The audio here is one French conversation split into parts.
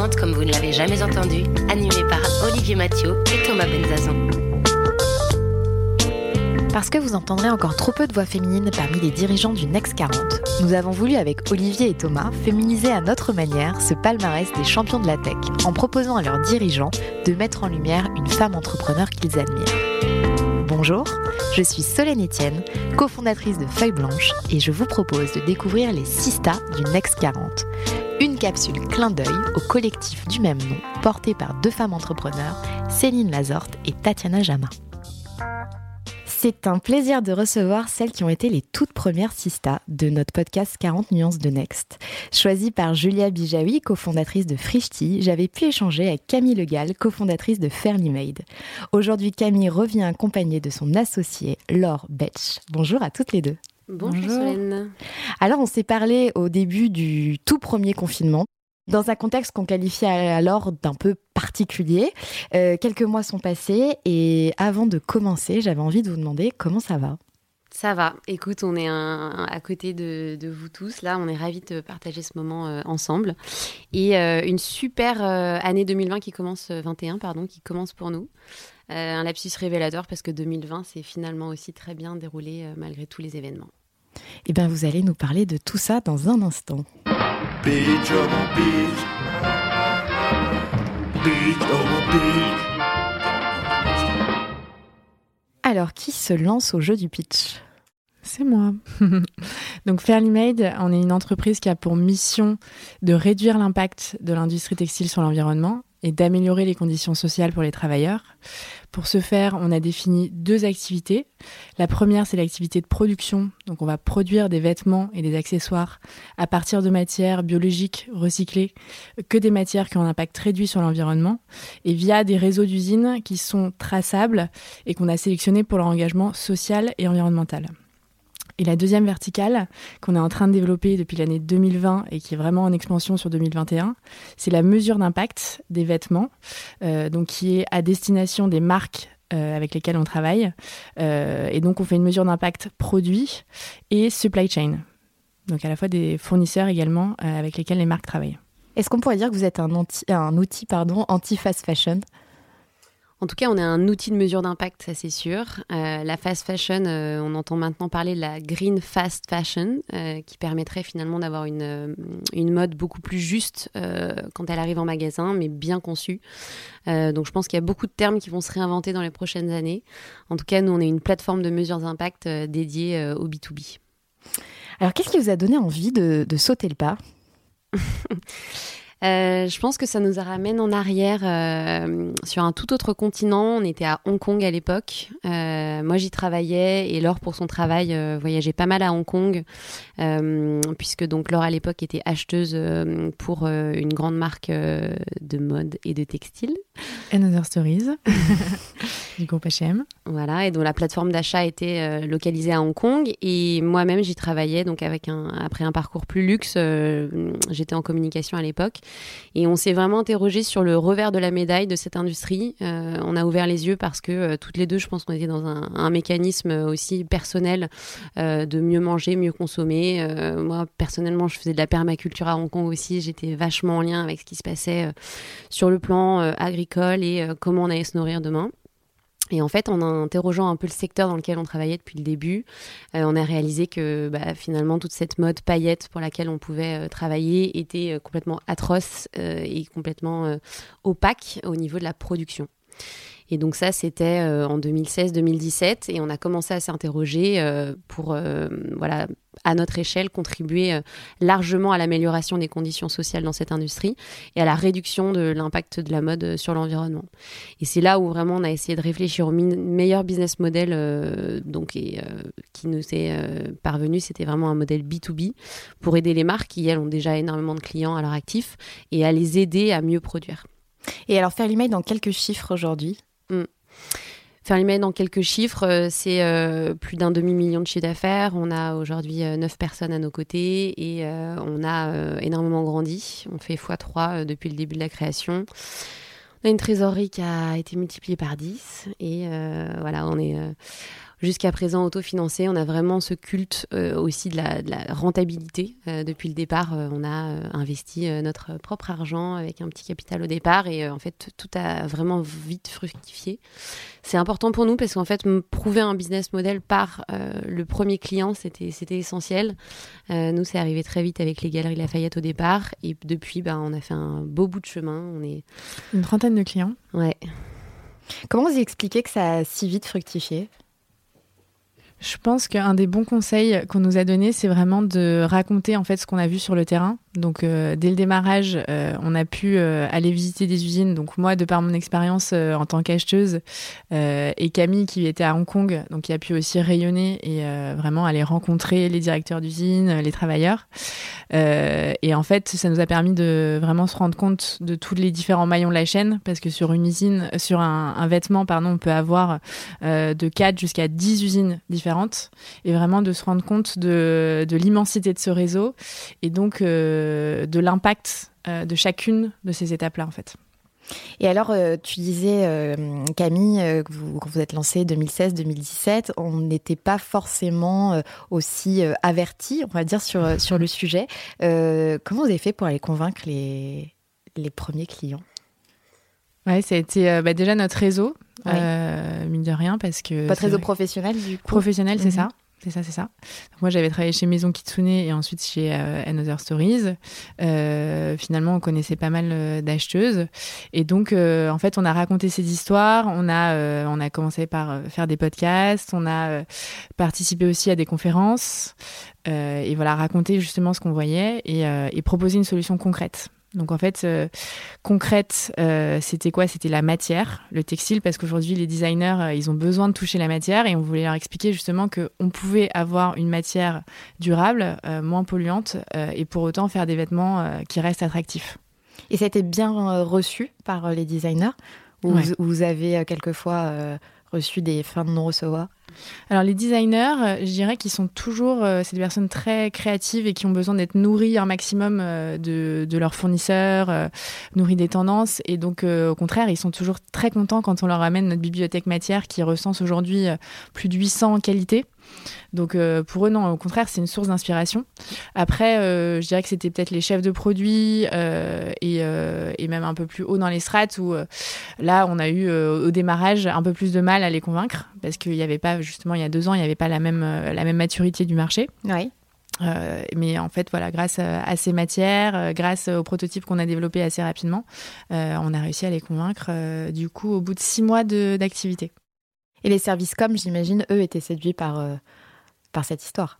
Next 40 comme vous ne l'avez jamais entendu, animé par Olivier Mathieu et Thomas Benzazon. Parce que vous entendrez encore trop peu de voix féminines parmi les dirigeants du Next 40, nous avons voulu avec Olivier et Thomas féminiser à notre manière ce palmarès des champions de la tech en proposant à leurs dirigeants de mettre en lumière une femme entrepreneur qu'ils admirent. Bonjour, je suis Solène Etienne, cofondatrice de Feuille Blanche et je vous propose de découvrir les 6 stars du Next 40. Une capsule clin d'œil au collectif du même nom porté par deux femmes entrepreneurs, Céline Lazorte et Tatiana Jama. C'est un plaisir de recevoir celles qui ont été les toutes premières Sista de notre podcast 40 nuances de Next. Choisie par Julia Bijawi, cofondatrice de Frishti, j'avais pu échanger avec Camille Legal, cofondatrice de Fairly Made. Aujourd'hui, Camille revient accompagnée de son associé Laure Betch. Bonjour à toutes les deux. Bonjour, Solène. Alors, on s'est parlé au début du tout premier confinement dans un contexte qu'on qualifiait alors d'un peu particulier. Euh, quelques mois sont passés et avant de commencer, j'avais envie de vous demander comment ça va. Ça va. Écoute, on est à côté de, vous tous. Là, on est ravis de partager ce moment euh, ensemble. Et euh, une super année 2020 qui commence, 21, pardon, qui commence pour nous. un lapsus révélateur parce que 2020 s'est finalement aussi très bien déroulé malgré tous les événements. Eh bien, vous allez nous parler de tout ça dans un instant. Beach over beach. Beach over beach. Alors, qui se lance au jeu du pitch? C'est moi. Donc Fairly Made, on est une entreprise qui a pour mission de réduire l'impact de l'industrie textile sur l'environnement et d'améliorer les conditions sociales pour les travailleurs. Pour ce faire, on a défini deux activités. La première, c'est l'activité de production. Donc, on va produire des vêtements et des accessoires à partir de matières biologiques recyclées, que des matières qui ont un impact réduit sur l'environnement, et via des réseaux d'usines qui sont traçables et qu'on a sélectionnés pour leur engagement social et environnemental. Et la deuxième verticale qu'on est en train de développer depuis l'année 2020 et qui est vraiment en expansion sur 2021, c'est la mesure d'impact des vêtements, euh, donc qui est à destination des marques euh, avec lesquelles on travaille. Euh, et donc on fait une mesure d'impact produit et supply chain, donc à la fois des fournisseurs également avec lesquels les marques travaillent. Est-ce qu'on pourrait dire que vous êtes un, outil anti-fast fashion? En tout cas, on est un outil de mesure d'impact, ça c'est sûr. Euh, la fast fashion, euh, on entend maintenant parler de la green fast fashion, euh, qui permettrait finalement d'avoir une, une mode beaucoup plus juste quand elle arrive en magasin, mais bien conçue. donc je pense qu'il y a beaucoup de termes qui vont se réinventer dans les prochaines années. En tout cas, nous, on est une plateforme de mesure d'impact dédiée au B2B. Alors, qu'est-ce qui vous a donné envie de, de sauter le pas? Euh, je pense que ça nous ramène en arrière euh, sur un tout autre continent. On était à Hong Kong à l'époque. Euh, moi, j'y travaillais et Laure, pour son travail, voyageait pas mal à Hong Kong, puisque donc Laure à l'époque était acheteuse pour une grande marque de mode et de textile. Another Stories du groupe H&M. Voilà, et dont la plateforme d'achat était localisée à Hong Kong. Et moi-même, j'y travaillais donc avec un après un parcours plus luxe. J'étais en communication à l'époque. Et on s'est vraiment interrogé sur le revers de la médaille de cette industrie. Euh, on a ouvert les yeux parce que euh, toutes les deux, je pense qu'on était dans un, mécanisme aussi personnel euh, de mieux manger, mieux consommer. moi, personnellement, je faisais de la permaculture à Hong Kong aussi. J'étais vachement en lien avec ce qui se passait sur le plan agricole et comment on allait se nourrir demain. Et en fait, en interrogeant un peu le secteur dans lequel on travaillait depuis le début, euh, on a réalisé que bah, finalement toute cette mode paillette pour laquelle on pouvait euh, travailler était euh, complètement atroce et complètement opaque au niveau de la production. Et donc ça, c'était en 2016-2017, et on a commencé à s'interroger pour, voilà, à notre échelle, contribuer euh, largement à l'amélioration des conditions sociales dans cette industrie et à la réduction de l'impact de la mode euh, sur l'environnement. Et c'est là où vraiment on a essayé de réfléchir au meilleur business model euh, donc, et, qui nous est parvenu. C'était vraiment un modèle B2B pour aider les marques qui, elles, ont déjà énormément de clients à leur actif et à les aider à mieux produire. Et alors, faire l'email dans quelques chiffres aujourd'hui? Hmm. Faire l'email dans quelques chiffres, euh, c'est euh, plus d'un demi-million de chiffre d'affaires. On a aujourd'hui euh, neuf personnes à nos côtés et on a énormément grandi. On fait x3 depuis le début de la création. On a une trésorerie qui a été multipliée par 10 et voilà, on est jusqu'à présent autofinancé. On a vraiment ce culte euh, aussi de la, rentabilité. Euh, depuis le départ, euh, on a investi notre propre argent avec un petit capital au départ et en fait, tout a vraiment vite fructifié. C'est important pour nous parce qu'en fait, prouver un business model par le premier client, c'était, essentiel. nous, c'est arrivé très vite avec les Galeries Lafayette au départ et depuis, ben, on a fait un beau bout de chemin. On est une trentaine de clients. Ouais. Comment vous expliquez que ça a si vite fructifié? Je pense qu'un des bons conseils qu'on nous a donné, c'est vraiment de raconter en fait ce qu'on a vu sur le terrain. Donc euh, dès le démarrage, euh, on a pu euh, aller visiter des usines. Donc moi, de par mon expérience en tant qu'acheteuse, et Camille qui était à Hong Kong, donc qui a pu aussi rayonner et vraiment aller rencontrer les directeurs d'usines, les travailleurs. et en fait, ça nous a permis de vraiment se rendre compte de tous les différents maillons de la chaîne, parce que sur une usine, sur un, vêtement, pardon, on peut avoir de 4 jusqu'à 10 usines différentes, et vraiment de se rendre compte de, de l'immensité de ce réseau, et donc de, l'impact euh, de chacune de ces étapes-là, en fait. Et alors, euh, tu disais, euh, Camille, que vous, quand vous êtes lancé 2016-2017, on n'était pas forcément aussi averti, on va dire, sur, sur le sujet. comment vous avez fait pour aller convaincre les, les premiers clients? Ouais, ça a été bah, déjà notre réseau, mine de rien, parce que... Votre réseau professionnel, du coup? Professionnel, c'est mhm. ça. C'est ça, c'est ça. moi, j'avais travaillé chez Maison Kitsune et ensuite chez euh, Another Stories. Euh, finalement, on connaissait pas mal euh, d'acheteuses. Et donc, en fait, on a raconté ces histoires. On a, on a commencé par faire des podcasts. On a participé aussi à des conférences. et voilà, raconter justement ce qu'on voyait et, et proposer une solution concrète. Donc en fait, euh, concrète, euh, c'était quoi? C'était la matière, le textile, parce qu'aujourd'hui les designers, euh, ils ont besoin de toucher la matière et on voulait leur expliquer justement qu'on pouvait avoir une matière durable, moins polluante, et pour autant faire des vêtements qui restent attractifs. Et ça a été bien reçu par les designers? Ou vous, vous, avez quelquefois reçu des fins de non-recevoir? Alors les designers, euh, je dirais qu'ils sont toujours, euh, c'est des personnes très créatives et qui ont besoin d'être nourries un maximum euh, de, leurs fournisseurs, nourries des tendances. Et donc au contraire, ils sont toujours très contents quand on leur amène notre bibliothèque matière qui recense aujourd'hui plus de 800 qualités. Donc pour eux, non, au contraire, c'est une source d'inspiration. Après, je dirais que c'était peut-être les chefs de produits et, et, même un peu plus haut dans les strates où là, on a eu au démarrage un peu plus de mal à les convaincre parce qu'il n'y avait pas justement il y a deux ans, il n'y avait pas la même, euh, la même maturité du marché. Oui. Euh, mais en fait, voilà, grâce à, ces matières, euh, grâce aux prototypes qu'on a développés assez rapidement, on a réussi à les convaincre du coup au bout de six mois d'activité. Et les services com, j'imagine, eux étaient séduits par, par cette histoire.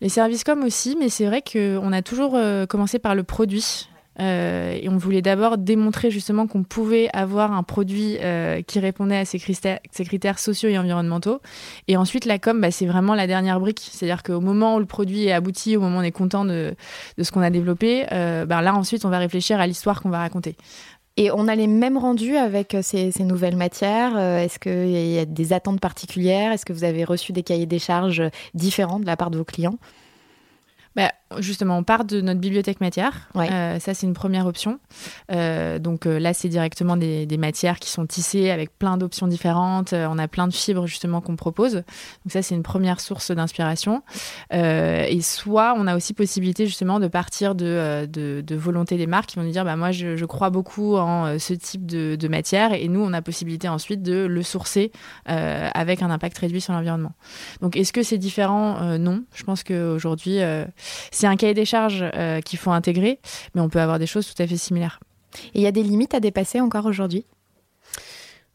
Les services com aussi, mais c'est vrai qu'on a toujours commencé par le produit. Euh, et on voulait d'abord démontrer justement qu'on pouvait avoir un produit euh, qui répondait à ces critères, sociaux et environnementaux. Et ensuite, la com, bah, c'est vraiment la dernière brique. C'est-à-dire qu'au moment où le produit est abouti, au moment où on est content de, ce qu'on a développé, euh, bah, là ensuite, on va réfléchir à l'histoire qu'on va raconter. Et on a les mêmes rendus avec ces nouvelles matières Est-ce qu'il y a des attentes particulières? Est-ce que vous avez reçu des cahiers des charges différents de la part de vos clients? Bah, justement, on part de notre bibliothèque matière. Euh, ça, c'est une première option. Euh, donc euh, là, c'est directement des, matières qui sont tissées avec plein d'options différentes. on a plein de fibres justement qu'on propose. Donc ça, c'est une première source d'inspiration. et soit on a aussi possibilité justement de partir de, de, volonté des marques qui vont nous dire, bah moi, je, crois beaucoup en ce type de, de, matière. Et nous, on a possibilité ensuite de le sourcer avec un impact réduit sur l'environnement. Donc est-ce que c'est différent? Non. Je pense qu'aujourd'hui c'est un cahier des charges euh, qu'il faut intégrer, mais on peut avoir des choses tout à fait similaires. Et il y a des limites à dépasser encore aujourd'hui?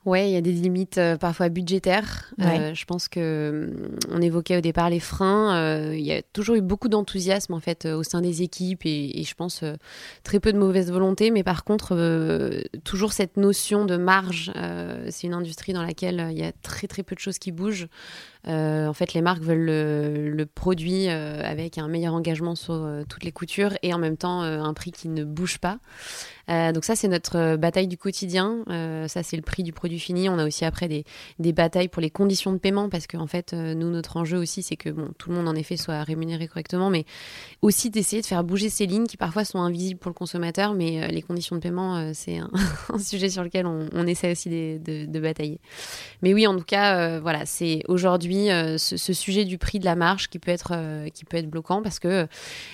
Ouais, il y a des limites euh, parfois budgétaires. Euh, je pense que hum, on évoquait au départ les freins. Euh, il y a toujours eu beaucoup d'enthousiasme en fait euh, au sein des équipes et, et je pense euh, très peu de mauvaise volonté. Mais par contre, euh, toujours cette notion de marge. Euh, c'est une industrie dans laquelle euh, il y a très très peu de choses qui bougent. Euh, en fait, les marques veulent le, produit euh, avec un meilleur engagement sur euh, toutes les coutures et en même temps un prix qui ne bouge pas. Donc ça, c'est notre bataille du quotidien. Ça, c'est le prix du produit fini. On a aussi après des, batailles pour les conditions de paiement parce qu'en fait, euh, nous, notre enjeu aussi, c'est que tout le monde en effet soit rémunéré correctement, mais aussi d'essayer de faire bouger ces lignes qui parfois sont invisibles pour le consommateur, mais les conditions de paiement, c'est un, sujet sur lequel on, essaie aussi de, de- batailler. Mais oui, en tout cas, voilà, c'est aujourd'hui euh, ce, ce sujet du prix de la marge qui peut être, euh, qui peut être bloquant parce que,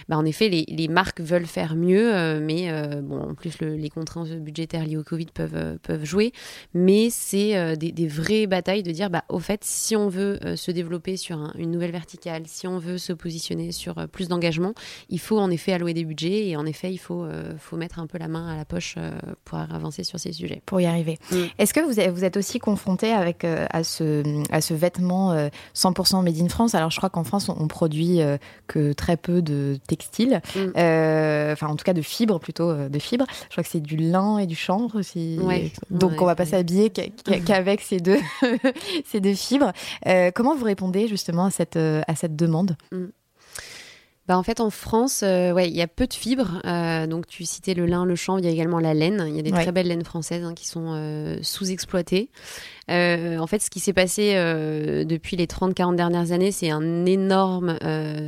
bah, en effet, les, les marques veulent faire mieux, euh, mais euh, bon, en plus, le- les contraintes budgétaires liées au Covid peuvent, euh, peuvent jouer. Mais c'est euh, des, des vraies batailles de dire, bah, au fait, si on veut euh, se développer sur un- une nouvelle verticale, si on veut se positionner sur euh, plus d'engagement, il faut en effet allouer des budgets et en effet, il faut, euh, faut mettre un peu la main à la poche euh, pour avancer sur ces sujets. pour y arriver. Mm. Est-ce que vous êtes, vous êtes aussi confronté avec euh, à ce à ce vêtement euh, 100% made in France Alors je crois qu'en France on, on produit euh, que très peu de textiles, Mm. Euh, enfin en tout cas de fibres plutôt euh, de fibres. Je crois que c'est du lin et du chanvre aussi. Ouais. Donc Ouais, on va pas s'habiller qu'a- qu'a- qu'avec ces deux ces deux fibres. Comment vous répondez justement à cette à cette demande? Bah, en fait, en France, euh, ouais, il y a peu de fibres. Euh, donc, tu citais le lin, le chanvre, il y a également la laine. Il y a des Ouais. très belles laines françaises hein, qui sont euh, sous-exploitées. En fait, ce qui s'est passé depuis les 30-40 dernières années, c'est un énorme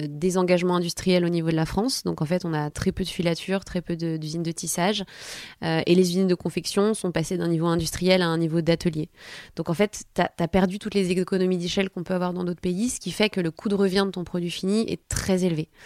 désengagement industriel au niveau de la France. Donc, en fait, on a très peu de filature, très peu d'usines de, tissage. Et les usines de confection sont passées d'un niveau industriel à un niveau d'atelier. Donc, en fait, tu as, perdu toutes les économies d'échelle qu'on peut avoir dans d'autres pays, ce qui fait que le coût de revient de ton produit fini est très élevé.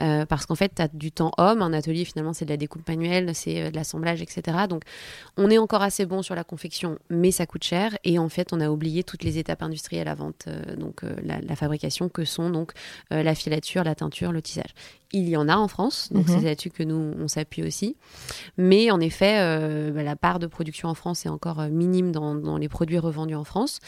Euh, parce qu'en fait, tu as du temps homme. Un atelier, finalement, c'est de la découpe manuelle, c'est euh, de l'assemblage, etc. Donc, on est encore assez bon sur la confection, mais ça coûte cher. Et en fait, on a oublié toutes les étapes industrielles avant euh, donc euh, la, la fabrication, que sont donc la filature, la teinture, le tissage. Il y en a en France, donc Mhm. c'est là-dessus que nous, on s'appuie aussi. Mais en effet, bah, la part de production en France est encore minime dans, dans les produits revendus en France.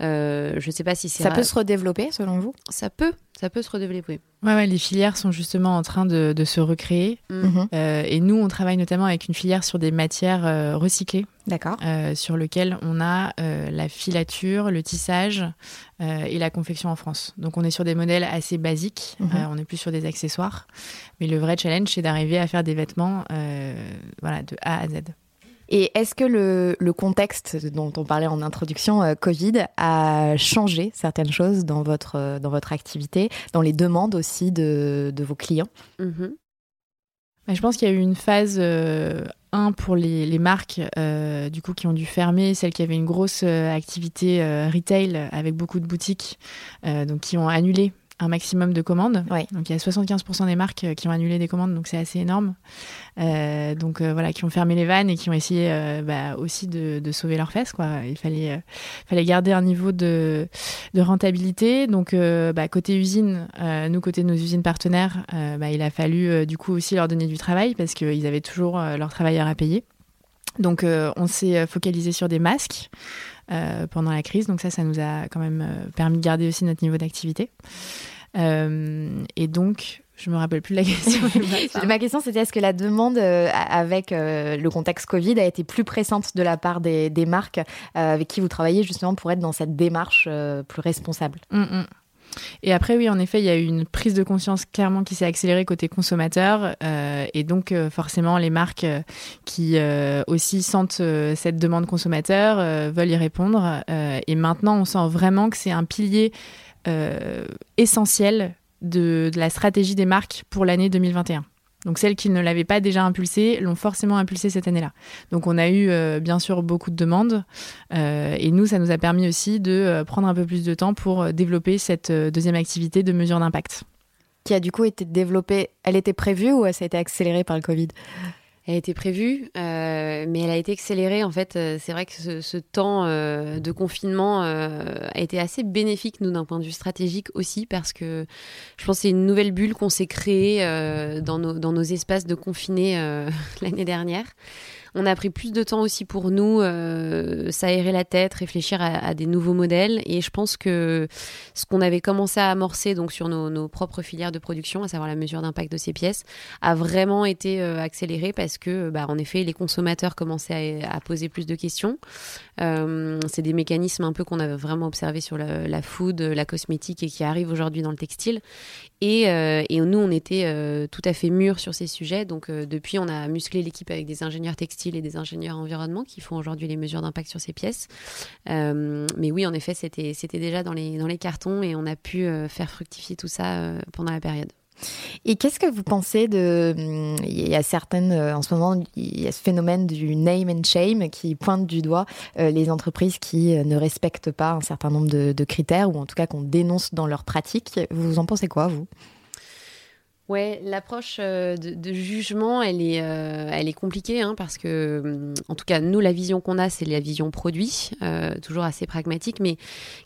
Je ne sais pas si c'est Ça ra- peut se redévelopper selon vous? Ça peut, ça peut se redévelopper. Ouais, ouais, les filières sont justement en train de, de se recréer. Mhm. Euh, et nous, on travaille notamment avec une filière sur des matières euh, recyclées, D'accord. euh, sur lequel on a euh, la filature, le tissage euh, et la confection en France. Donc on est sur des modèles assez basiques, Mhm. euh, on est plus sur des accessoires. Mais le vrai challenge, c'est d'arriver à faire des vêtements euh, voilà, de A à Z. Et est-ce que le, le contexte dont on parlait en introduction, euh, Covid, a changé certaines choses dans votre, euh, dans votre activité, dans les demandes aussi de, de vos clients? Mhm. Mais je pense qu'il y a eu une phase, euh, un, pour les, les marques euh, du coup, qui ont dû fermer, celles qui avaient une grosse euh, activité euh, retail avec beaucoup de boutiques, euh, donc qui ont annulé un maximum de commandes. Ouais. Donc il y a 75% des marques euh, qui ont annulé des commandes, donc c'est assez énorme. Euh, donc euh, voilà, qui ont fermé les vannes et qui ont essayé bah, aussi de, de sauver leurs fesses. Quoi. Il fallait, fallait garder un niveau de, de rentabilité. Donc bah, côté usine, nous côté de nos usines partenaires, bah, il a fallu du coup aussi leur donner du travail parce qu'ils avaient toujours leurs travailleurs à payer. Donc euh, on s'est focalisé sur des masques pendant la crise. Donc ça, ça nous a quand même euh, permis de garder aussi notre niveau d'activité. Euh, et donc, je me rappelle plus de la question. Ma question, c'était est-ce que la demande euh, avec euh, le contexte Covid a été plus pressante de la part des, des marques euh, avec qui vous travaillez justement pour être dans cette démarche euh, plus responsable? Mm, mm. Et après, oui, en effet, il y a eu une prise de conscience clairement qui s'est accélérée côté consommateur. euh, et donc, euh, forcément, les marques euh, qui aussi sentent cette demande consommateur veulent y répondre. Et maintenant, on sent vraiment que c'est un pilier essentiel de la stratégie des marques pour l'année 2021. Donc celles qui ne l'avaient pas déjà impulsé l'ont forcément impulsé cette année-là. Donc on a eu euh, bien sûr beaucoup de demandes euh, et nous ça nous a permis aussi de euh, prendre un peu plus de temps pour développer cette deuxième activité de mesure d'impact. qui a du coup été développée. Elle était prévue ou ça a été accélérée par le Covid? Elle était prévue, euh, mais elle a été accélérée. En fait, euh, c'est vrai que ce, temps euh, de confinement a été assez bénéfique, nous, d'un point de vue stratégique aussi, parce que je pense que c'est une nouvelle bulle qu'on s'est créée dans nos, dans, nos, espaces de confinés l'année dernière. On a pris plus de temps aussi pour nous euh, s'aérer la tête, réfléchir à, des nouveaux modèles. Et je pense que ce qu'on avait commencé à amorcer donc sur nos, propres filières de production, à savoir la mesure d'impact de ces pièces, a vraiment été euh, accéléré parce que, bah, en effet, les consommateurs commençaient à, poser plus de questions. Euh, c'est des mécanismes un peu qu'on avait vraiment observé sur la, food, la cosmétique et qui arrivent aujourd'hui dans le textile. Et, et, nous, on était tout à fait mûrs sur ces sujets. Donc, depuis, on a musclé l'équipe avec des ingénieurs textiles et des ingénieurs environnement qui font aujourd'hui les mesures d'impact sur ces pièces. mais oui, en effet, c'était déjà dans les, dans les cartons et on a pu faire fructifier tout ça pendant la période. Et qu'est-ce que vous pensez de. Il y a certaines. En ce moment, il y a ce phénomène du name and shame qui pointe du doigt les entreprises qui ne respectent pas un certain nombre de, critères ou en tout cas qu'on dénonce dans leurs pratiques. Vous en pensez quoi, vous? Ouais, l'approche de, jugement, elle est, elle est compliquée hein, parce que, en tout cas, nous, la vision qu'on a, c'est la vision produit, toujours assez pragmatique, mais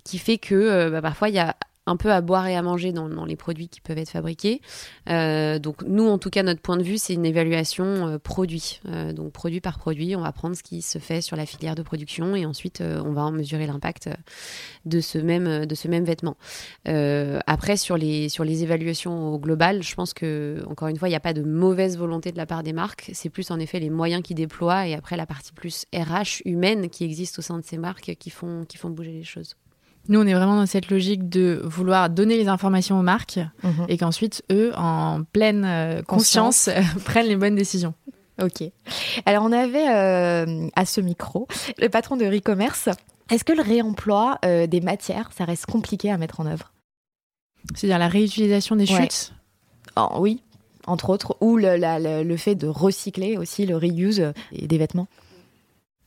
qui fait que bah, parfois il y a un peu à boire et à manger dans, les produits qui peuvent être fabriqués. Euh, donc nous, en tout cas, notre point de vue, c'est une évaluation euh, produit. Euh, donc produit par produit, on va prendre ce qui se fait sur la filière de production et ensuite on va en mesurer l'impact de ce même vêtement. après sur les sur les évaluations au global, je pense que encore une fois, il n'y a pas de mauvaise volonté de la part des marques. C'est plus en effet les moyens qui déploient et après la partie plus RH humaine qui existe au sein de ces marques qui font bouger les choses. Nous, on est vraiment dans cette logique de vouloir donner les informations aux marques mhm. et qu'ensuite, eux, en pleine euh, conscience, prennent les bonnes décisions. Ok. Alors, on avait euh, à ce micro le patron de e-commerce. Est-ce que le réemploi euh, des matières, ça reste compliqué à mettre en œuvre? C'est-à-dire la réutilisation des chutes? Oh, Oui, entre autres, ou le, le, fait de recycler aussi, le reuse des vêtements?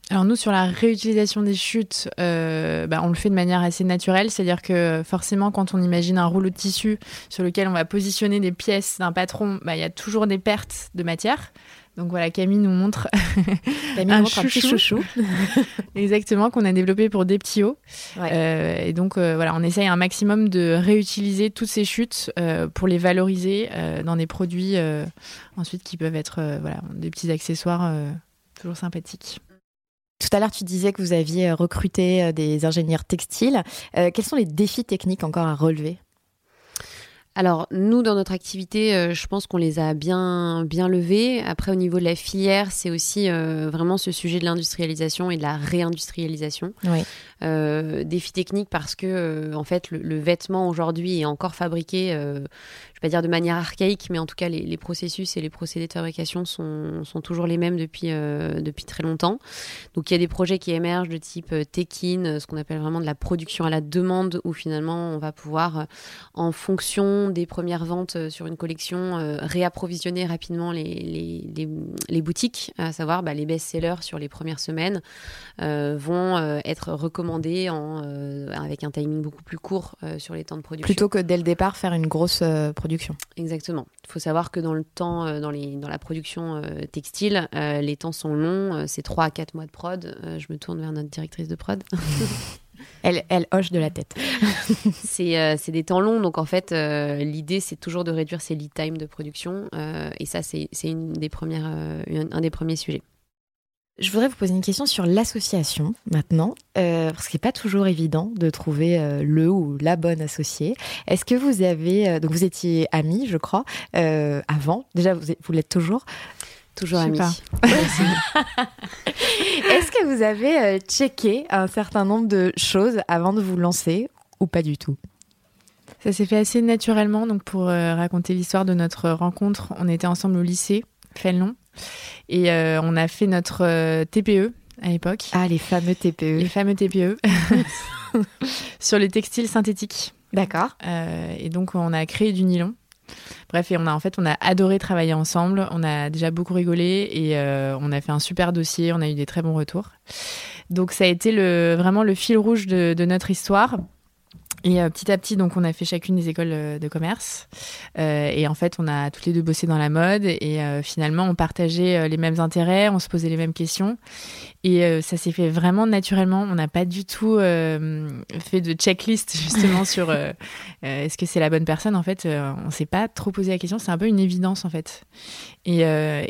Alors nous, sur la réutilisation des chutes, euh, bah, on le fait de manière assez naturelle, c'est-à-dire que forcément, quand on imagine un rouleau de tissu sur lequel on va positionner des pièces d'un patron, bah, il y a toujours des pertes de matière. Donc voilà, Camille nous montre un, chouchou. Exactement, qu'on a développé pour des petits hauts. Euh, et donc euh, voilà, on essaye un maximum de réutiliser toutes ces chutes pour les valoriser dans des produits ensuite qui peuvent être voilà, des petits accessoires toujours sympathiques. Tout à l'heure, tu disais que vous aviez euh, recruté euh, des ingénieurs textiles. Euh, quels sont les défis techniques encore à relever? Alors nous, dans notre activité, je pense qu'on les a bien bien levés. Après, au niveau de la filière, c'est aussi vraiment ce sujet de l'industrialisation et de la réindustrialisation. Oui. défi technique parce que en fait, le vêtement aujourd'hui est encore fabriqué je vais pas dire de manière archaïque, mais en tout cas, les, processus et les procédés de fabrication sont, toujours les mêmes depuis, euh, depuis très longtemps. Donc, il y a des projets qui émergent de type euh, Tekin, euh, ce qu'on appelle vraiment de la production à la demande, où finalement, on va pouvoir, en fonction des premières ventes sur une collection, réapprovisionner rapidement les, les, les, boutiques, à savoir bah, les best-sellers sur les premières semaines vont être recommandés avec un timing beaucoup plus court sur les temps de production. Plutôt que dès le départ faire une grosse production Exactement. Il faut savoir que dans le temps, euh, dans, les, dans la production euh, textile, euh, les temps sont longs. c'est 3 à 4 mois de prod. je me tourne vers notre directrice de prod. elle, elle hoche de la tête. c'est des temps longs. Donc en fait, l'idée, c'est toujours de réduire ces lead time de production. et ça, c'est une des premières, un des premiers sujets. Je voudrais vous poser une question sur l'association maintenant, euh, parce qu'il n'est pas toujours évident de trouver euh, le ou la bonne associée. Est-ce que vous avez, euh, donc vous étiez amis, je crois, avant? Déjà, vous, vous l'êtes toujours? Toujours amis. Est-ce que vous avez checké un certain nombre de choses avant de vous lancer ou pas du tout? Ça s'est fait assez naturellement. Donc, pour raconter l'histoire de notre rencontre, on était ensemble au lycée, Fénelon. Et euh, on a fait notre euh, TPE à l'époque. Ah, les fameux TPE. Les fameux TPE. sur les textiles synthétiques. D'accord. Euh, et donc, on a créé du nylon. Bref, et on a en fait, on a adoré travailler ensemble. On a déjà beaucoup rigolé et on a fait un super dossier. On a eu des très bons retours. Donc, ça a été le, vraiment le fil rouge de, de notre histoire. Et euh, petit à petit, donc, on a fait chacune des écoles euh, de commerce. Euh, et en fait, on a toutes les deux bossé dans la mode. Et finalement, on partageait les mêmes intérêts, on se posait les mêmes questions. Et euh, ça s'est fait vraiment naturellement. On n'a pas du tout euh, fait de checklist, justement, sur euh, est-ce que c'est la bonne personne. En fait, on s'est pas trop posé la question. C'est un peu une évidence, en fait. Et,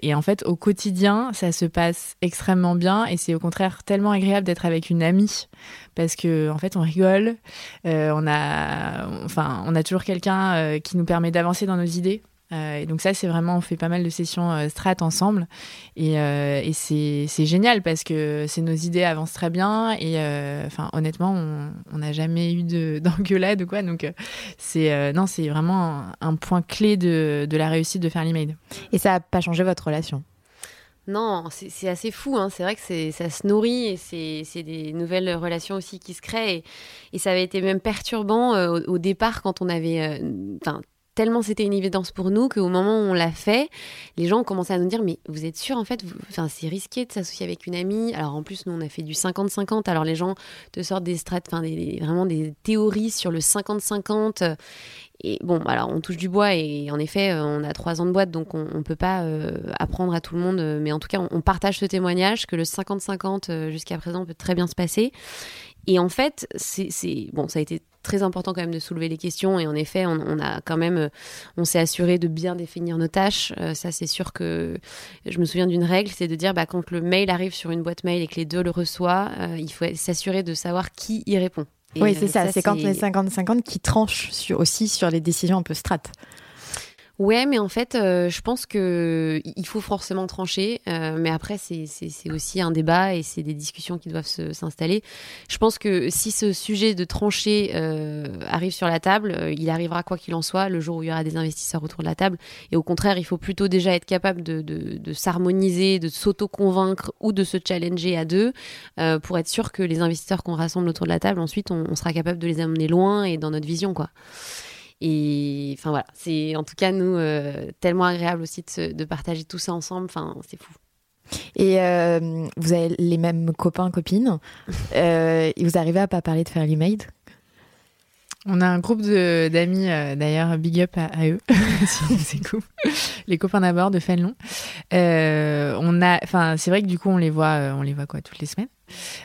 et en fait, au quotidien, ça se passe extrêmement bien. Et c'est au contraire tellement agréable d'être avec une amie. Parce que, en fait, on rigole. On a, enfin, on a toujours quelqu'un qui nous permet d'avancer dans nos idées. Euh, et donc ça, c'est vraiment, on fait pas mal de sessions euh, strat ensemble, et, euh, et c'est c'est génial parce que c'est nos idées avancent très bien, et euh, enfin honnêtement, on n'a jamais eu de d'engueulade ou quoi, donc euh, c'est euh, non, c'est vraiment un, un point clé de, de la réussite de Fairly Made. Et ça n'a pas changé votre relation? Non, c'est c'est assez fou. Hein. C'est vrai que c'est- ça se nourrit et c'est c'est des nouvelles relations aussi qui se créent. Et, et ça avait été même perturbant euh, au, au départ quand on avait. euh, tellement c'était une évidence pour nous qu'au moment où on l'a fait, les gens ont commencé à nous dire Mais vous êtes sûr, en fait, vous- enfin, c'est risqué de s'associer avec une amie. Alors en plus, nous, on a fait du 50-50. Alors les gens te sortent des strates, enfin, des, vraiment des théories sur le 50-50. Et bon, alors on touche du bois et en effet, euh, on a trois ans de boîte, donc on ne peut pas euh, apprendre à tout le monde. euh, Mais en tout cas, on, on partage ce témoignage que le 50-50 euh, jusqu'à présent peut très bien se passer. Et en fait, c'est- bon, ça a été très important quand même de soulever les questions. Et en effet, on, on a quand même, euh, on s'est assuré de bien définir nos tâches. Euh, ça, c'est sûr que je me souviens d'une règle, c'est de dire bah, quand le mail arrive sur une boîte mail et que les deux le reçoivent, euh, il faut s'assurer de savoir qui y répond. Et, Oui, c'est ça. C'est quand les 50-50 qui tranchent sur, aussi sur les décisions un peu strates. Ouais, mais en fait, euh, je pense que il faut forcément trancher. euh, mais après, c'est aussi un débat et c'est des discussions qui doivent s'installer. Je pense que si ce sujet de trancher euh, arrive sur la table, euh, il arrivera quoi qu'il en soit le jour où il y aura des investisseurs autour de la table. Et au contraire, il faut plutôt déjà être capable de, de, de s'harmoniser, de s'auto-convaincre ou de se challenger à deux euh, pour être sûr que les investisseurs qu'on rassemble autour de la table, ensuite, on, on sera capable de les amener loin et dans notre vision, quoi. Et enfin voilà, c'est en tout cas nous euh, tellement agréable aussi de, se- de partager tout ça ensemble. Enfin, c'est fou. Et euh, vous avez les mêmes copains, copines. Euh, et vous arrivez à pas parler de Fairly Made? On a un groupe de- d'amis, euh, d'ailleurs, big up à, à eux, si on nous écoute. les copains d'abord de Fénelon. Euh, on a, enfin, c'est vrai que du coup, on les voit, euh, on les voit quoi, toutes les semaines.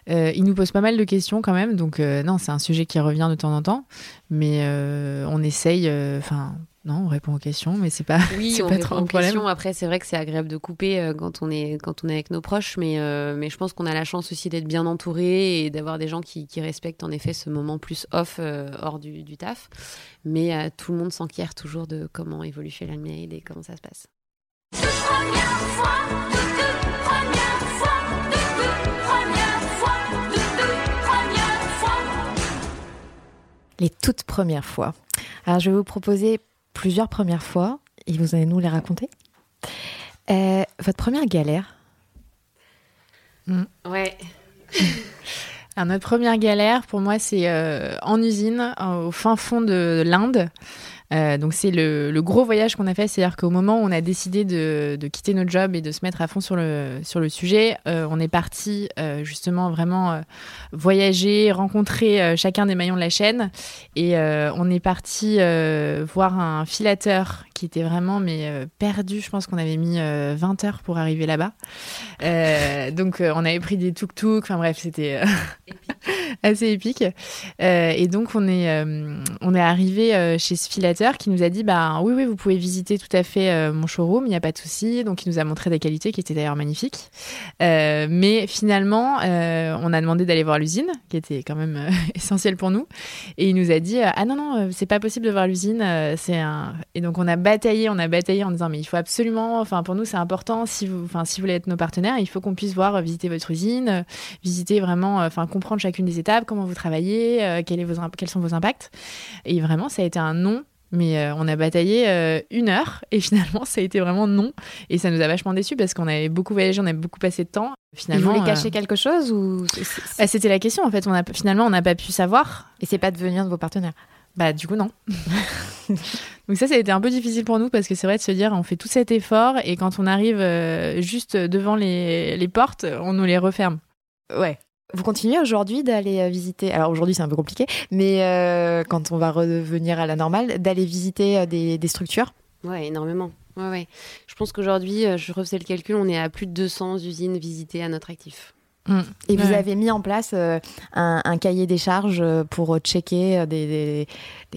Euh, ils nous posent pas mal de questions quand même, donc euh, non, c'est un sujet qui revient de temps en temps, mais euh, on essaye, euh, enfin, non, on répond aux questions, mais c'est pas, Oui, on pas répond trop aux un problème. questions. Après, c'est vrai que c'est agréable de couper euh, quand on est quand on est avec nos proches, mais euh, mais je pense qu'on a la chance aussi d'être bien entouré et d'avoir des gens qui, qui respectent en effet ce moment plus off euh, hors du, du taf. Mais euh, tout le monde s'enquiert toujours de comment évolue chez Mail et comment ça se passe. Les toutes premières fois. Alors, je vais vous proposer plusieurs premières fois et vous allez nous les raconter. Euh, votre première galère Ouais. Alors, notre première galère, pour moi, c'est euh, en usine, au fin fond de l'Inde. Euh, donc c'est le, le gros voyage qu'on a fait, c'est-à-dire qu'au moment où on a décidé de, de quitter notre job et de se mettre à fond sur le, sur le sujet, euh, on est parti euh, justement vraiment voyager, rencontrer chacun des maillons de la chaîne et on est parti voir un filateur qui était vraiment mais perdu. Je pense qu'on avait mis euh, 20 heures pour arriver là-bas. Donc on avait pris des tuk-tuk, enfin bref, c'était assez épique. Et donc on est, on est arrivé chez ce filateur qui nous a dit bah oui oui vous pouvez visiter tout à fait euh, mon showroom, il n'y a pas de souci. Donc il nous a montré des qualités qui étaient d'ailleurs magnifiques. Euh, mais finalement euh, on a demandé d'aller voir l'usine qui était quand même essentielle pour nous. Et il nous a dit ah non non c'est pas possible de voir l'usine, c'est un et donc on a bataillé on a bataillé en disant mais il faut absolument enfin pour nous c'est important si vous enfin si vous voulez être nos partenaires il faut qu'on puisse voir visiter votre usine, visiter vraiment enfin comprendre chacune des étapes, comment vous travaillez, quels sont vos impacts. Et vraiment ça a été un non mais euh, on a bataillé euh, une heure et finalement ça a été vraiment non et ça nous a vachement déçus parce qu'on avait beaucoup voyagé, on avait beaucoup passé de temps. Ils Finalement, voulaient cacher euh, quelque chose ou ah, c'était la question en fait. On a finalement on n'a pas pu savoir. et c'est pas devenir de vos partenaires Bah du coup non. Donc ça, ça a été un peu difficile pour nous parce que c'est vrai de se dire on fait tout cet effort et quand on arrive juste devant les, les portes, on nous les referme. Ouais. Vous continuez aujourd'hui d'aller visiter, alors aujourd'hui c'est un peu compliqué, mais quand on va revenir à la normale, d'aller visiter des, des structures? Ouais, énormément. Ouais, ouais. Je pense qu'aujourd'hui, je refaisais le calcul, on est à plus de 200 usines visitées à notre actif. Mm. Et vous avez mis en place euh, un, cahier des charges euh, pour checker euh, des,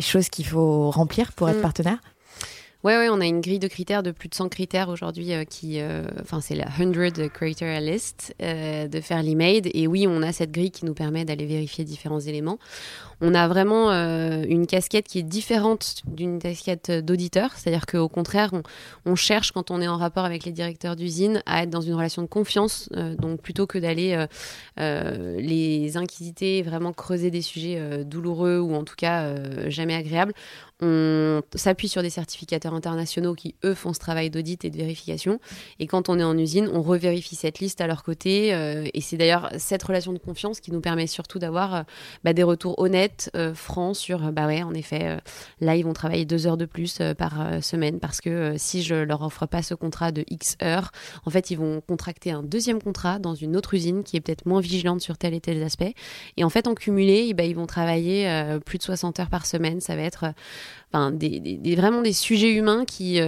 choses qu'il faut remplir pour être mm. partenaire? Ouais, ouais, on a une grille de critères de plus de 100 critères aujourd'hui qui, enfin, c'est la 100 Criteria List de Fairly Made. Et oui, on a cette grille qui nous permet d'aller vérifier différents éléments on a vraiment euh, une casquette qui est différente d'une casquette d'auditeur. C'est-à-dire qu'au contraire, on, cherche, quand on est en rapport avec les directeurs d'usine, à être dans une relation de confiance. Euh, donc plutôt que d'aller euh, les inquisiter, vraiment creuser des sujets douloureux ou en tout cas jamais agréables, on s'appuie sur des certificateurs internationaux qui, eux, font ce travail d'audit et de vérification. Et quand on est en usine, on revérifie cette liste à leur côté. et c'est d'ailleurs cette relation de confiance qui nous permet surtout d'avoir bah, des retours honnêtes euh, franc sur, euh, bah ouais, en effet, euh, là, ils vont travailler deux heures de plus par semaine parce que si je leur offre pas ce contrat de X heures, en fait, ils vont contracter un deuxième contrat dans une autre usine qui est peut-être moins vigilante sur tel et tel aspect. Et en fait, en cumulé, bah, ils vont travailler plus de 60 heures par semaine. Ça va être Enfin, des, vraiment des sujets humains qui,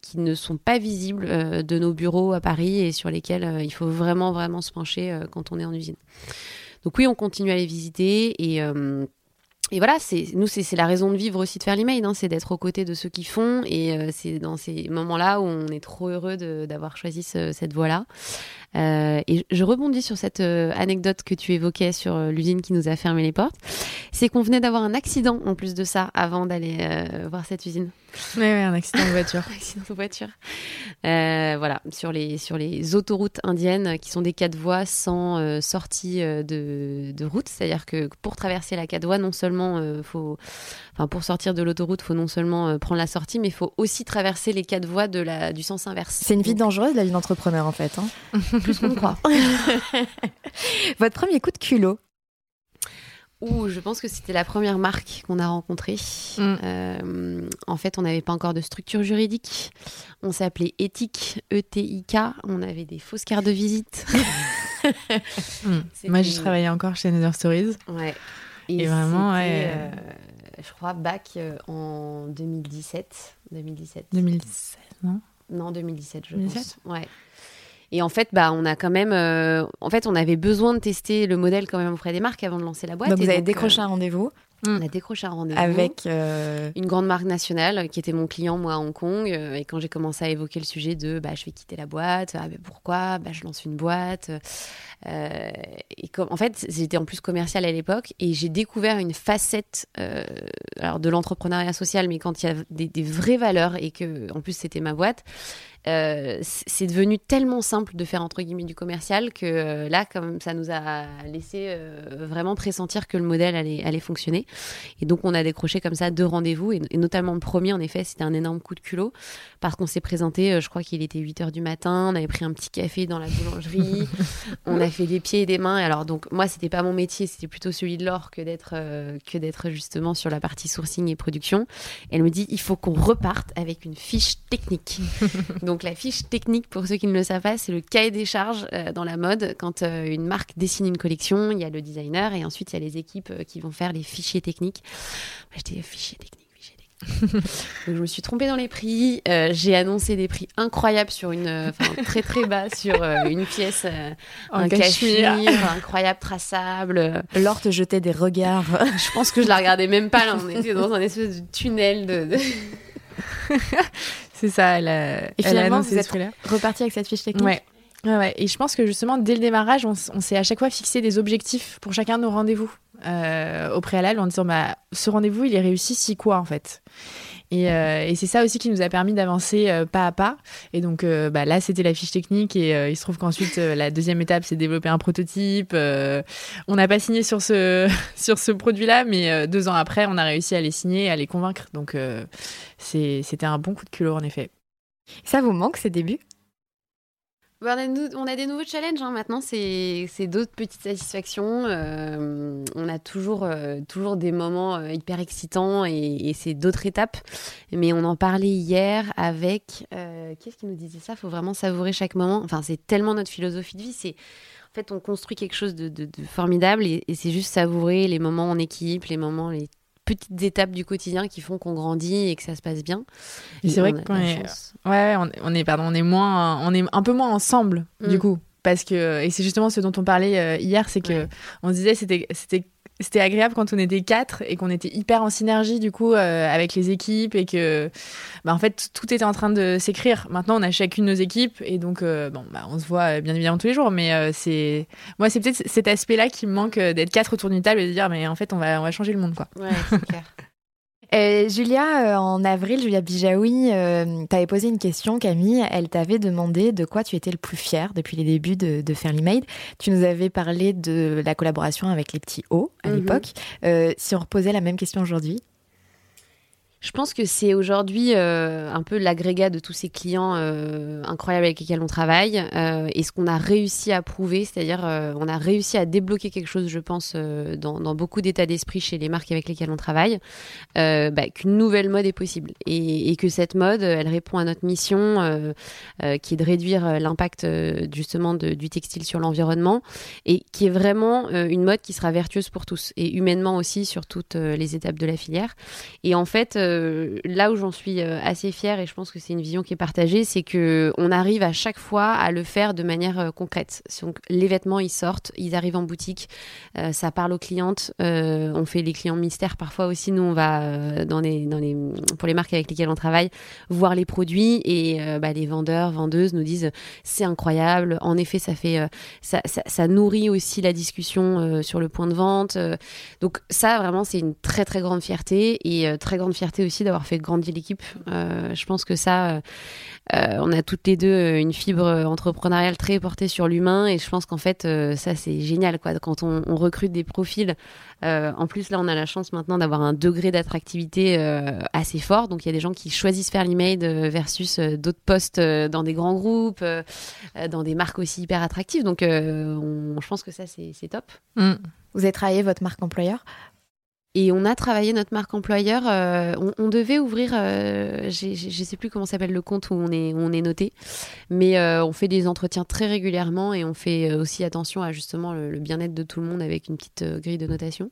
qui ne sont pas visibles de nos bureaux à Paris et sur lesquels il faut vraiment, vraiment se pencher quand on est en usine. Donc oui, on continue à les visiter et euh, voilà, c'est nous c'est la raison de vivre aussi de faire l'email, hein, c'est d'être aux côtés de ceux qui font et euh, c'est dans ces moments-là où on est trop heureux d'avoir choisi cette voie-là. Euh, et je rebondis sur cette anecdote que tu évoquais sur l'usine qui nous a fermé les portes. C'est qu'on venait d'avoir un accident en plus de ça avant d'aller voir cette usine. Oui, un accident de voiture. accident de voiture. Euh, voilà, sur les, sur les autoroutes indiennes qui sont des quatre voies sans euh, sortie euh, de, de, route. C'est-à-dire que pour traverser la quatre voies, non seulement faut, enfin, pour sortir de l'autoroute, faut non seulement prendre la sortie, mais il faut aussi traverser les quatre voies de la, du sens inverse. C'est une vie dangereuse, la vie d'entrepreneur, en fait. Hein. Plus qu'on croit. Votre premier coup de culot? Je pense que c'était la première marque qu'on a rencontrée. Mm. Euh, en fait, on n'avait pas encore de structure juridique. On s'appelait Éthique, E-T-I-K. On avait des fausses cartes de visite. Mm. Moi, je travaillais encore chez Nether Stories. Ouais. Et, vraiment, ouais. Euh, je crois, bac euh, en 2017. 2017. 2017, non? Non, 2017, je 2017 pense. Ouais. Et en fait, bah, on a quand même, euh, en fait, on avait besoin de tester le modèle quand même auprès des marques avant de lancer la boîte. Donc vous avez décroché euh, un rendez-vous. On a décroché un rendez-vous avec euh, une grande marque nationale qui était mon client moi à Hong Kong. Et quand j'ai commencé à évoquer le sujet de bah, je vais quitter la boîte, ah, pourquoi? Bah, Je lance une boîte. et comme, en fait, j'étais en plus commerciale à l'époque et j'ai découvert une facette alors de l'entrepreneuriat social, mais quand il y a des, des vraies valeurs et que en plus c'était ma boîte, euh, c'est devenu tellement simple de faire entre guillemets du commercial que euh, là, comme ça nous a laissé euh, vraiment pressentir que le modèle allait, allait fonctionner. Et donc, on a décroché comme ça deux rendez-vous, et, notamment le premier, en effet, c'était un énorme coup de culot parce qu'on s'est présenté, je crois qu'il était 8 heures du matin, on avait pris un petit café dans la boulangerie, on a fait des pieds et des mains. Alors, donc, moi, c'était pas mon métier, c'était plutôt celui de l'or que d'être que d'être justement sur la partie sourcing et production. Elle me dit, il faut qu'on reparte avec une fiche technique. donc, la fiche technique, pour ceux qui ne le savent pas, c'est le cahier des charges euh, dans la mode. Quand euh, une marque dessine une collection, il y a le designer et ensuite il y a les équipes euh, qui vont faire les fichiers techniques. J'étais fichiers techniques. Donc, je me suis trompée dans les prix. j'ai annoncé des prix incroyables sur une, enfin très très bas sur une pièce, un cachemire incroyable, traçable. Laure te jetait des regards. je pense que je la regardais même pas. Là, on était dans un espèce de tunnel de... C'est ça, elle a, Et finalement, vous êtes reparti avec cette fiche technique ouais. Ouais, Et je pense que justement, dès le démarrage, on, s'est à chaque fois fixé des objectifs pour chacun de nos rendez-vous euh, au préalable en disant bah, ce rendez-vous, il est réussi si quoi en fait euh, et, c'est ça aussi qui nous a permis d'avancer euh, pas à pas. Et donc bah, là, c'était la fiche technique. Et il se trouve qu'ensuite, la deuxième étape, c'est développer un prototype. on n'a pas signé sur ce, sur ce produit-là, mais deux ans après, on a réussi à les signer, à les convaincre. Donc c'était un bon coup de culot, en effet. Ça vous manque ces débuts? On, a des nouveaux challenges hein. maintenant, c'est d'autres petites satisfactions. Euh, on a toujours, euh, toujours des moments euh, hyper excitants et, c'est d'autres étapes. Mais on en parlait hier avec. Qu'est-ce qui nous disait ça? Faut vraiment savourer chaque moment. Enfin, c'est tellement notre philosophie de vie. C'est. En fait, on construit quelque chose de, de, formidable et, et c'est juste savourer les moments en équipe, les moments, les petites étapes du quotidien qui font qu'on grandit et que ça se passe bien. Et, c'est vrai qu'on est, ouais, on, est, pardon, on est moins, on est un peu moins ensemble du mm. coup, parce que et c'est justement ce dont on parlait euh, hier, c'est que on se disait c'était c'était c'était agréable quand on était quatre et qu'on était hyper en synergie du coup euh, avec les équipes et que bah, en fait tout était en train de s'écrire. Maintenant on a chacune nos équipes et donc euh, bon bah, on se voit bien évidemment tous les jours mais euh, c'est moi c'est peut-être cet aspect-là qui me manque d'être quatre autour d'une table et de dire mais en fait on va on va changer le monde quoi. Ouais, c'est clair. Euh, Julia, euh, en avril, Julia Bijaoui euh, t'avait posé une question, Camille. Elle t'avait demandé de quoi tu étais le plus fier depuis les débuts de, de Fairly Made. Tu nous avais parlé de la collaboration avec les petits O à mhm. l'époque. si on reposait la même question aujourd'hui, je pense que c'est aujourd'hui euh, un peu l'agrégat de tous ces clients euh, incroyables avec lesquels on travaille euh, et ce qu'on a réussi à prouver, c'est-à-dire on a réussi à débloquer quelque chose, je pense, dans, beaucoup d'états d'esprit chez les marques avec lesquelles on travaille, bah, qu'une nouvelle mode est possible et, que cette mode, elle répond à notre mission qui est de réduire l'impact justement du textile sur l'environnement et qui est vraiment une mode qui sera vertueuse pour tous et humainement aussi sur toutes les étapes de la filière. Et en fait, euh, là où j'en suis euh, assez fière et je pense que c'est une vision qui est partagée, c'est que on arrive à chaque fois à le faire de manière euh, concrète. Les vêtements ils sortent, ils arrivent en boutique, ça parle aux clientes, on fait les clients mystères parfois aussi. Nous on va dans les pour les marques avec lesquelles on travaille voir les produits et bah, les vendeurs vendeuses nous disent c'est incroyable. En effet ça fait ça, ça, nourrit aussi la discussion sur le point de vente. donc ça vraiment c'est une très très grande fierté et très grande fierté aussi d'avoir fait grandir l'équipe. Euh, je pense que ça, euh, euh, on a toutes les deux une fibre entrepreneuriale très portée sur l'humain et je pense qu'en fait, ça c'est génial quoi. Quand on, recrute des profils, en plus là on a la chance maintenant d'avoir un degré d'attractivité assez fort. Donc il y a des gens qui choisissent faire l'email versus d'autres postes dans des grands groupes, dans des marques aussi hyper attractives. Donc je pense que ça c'est top. Mm. Vous avez travaillé votre marque employeur? Et on a travaillé notre marque employeur. Euh, on, devait ouvrir, euh, je ne sais plus comment s'appelle le compte où on est, on est noté, mais euh, on fait des entretiens très régulièrement et on fait aussi attention à justement le, bien-être de tout le monde avec une petite grille de notation.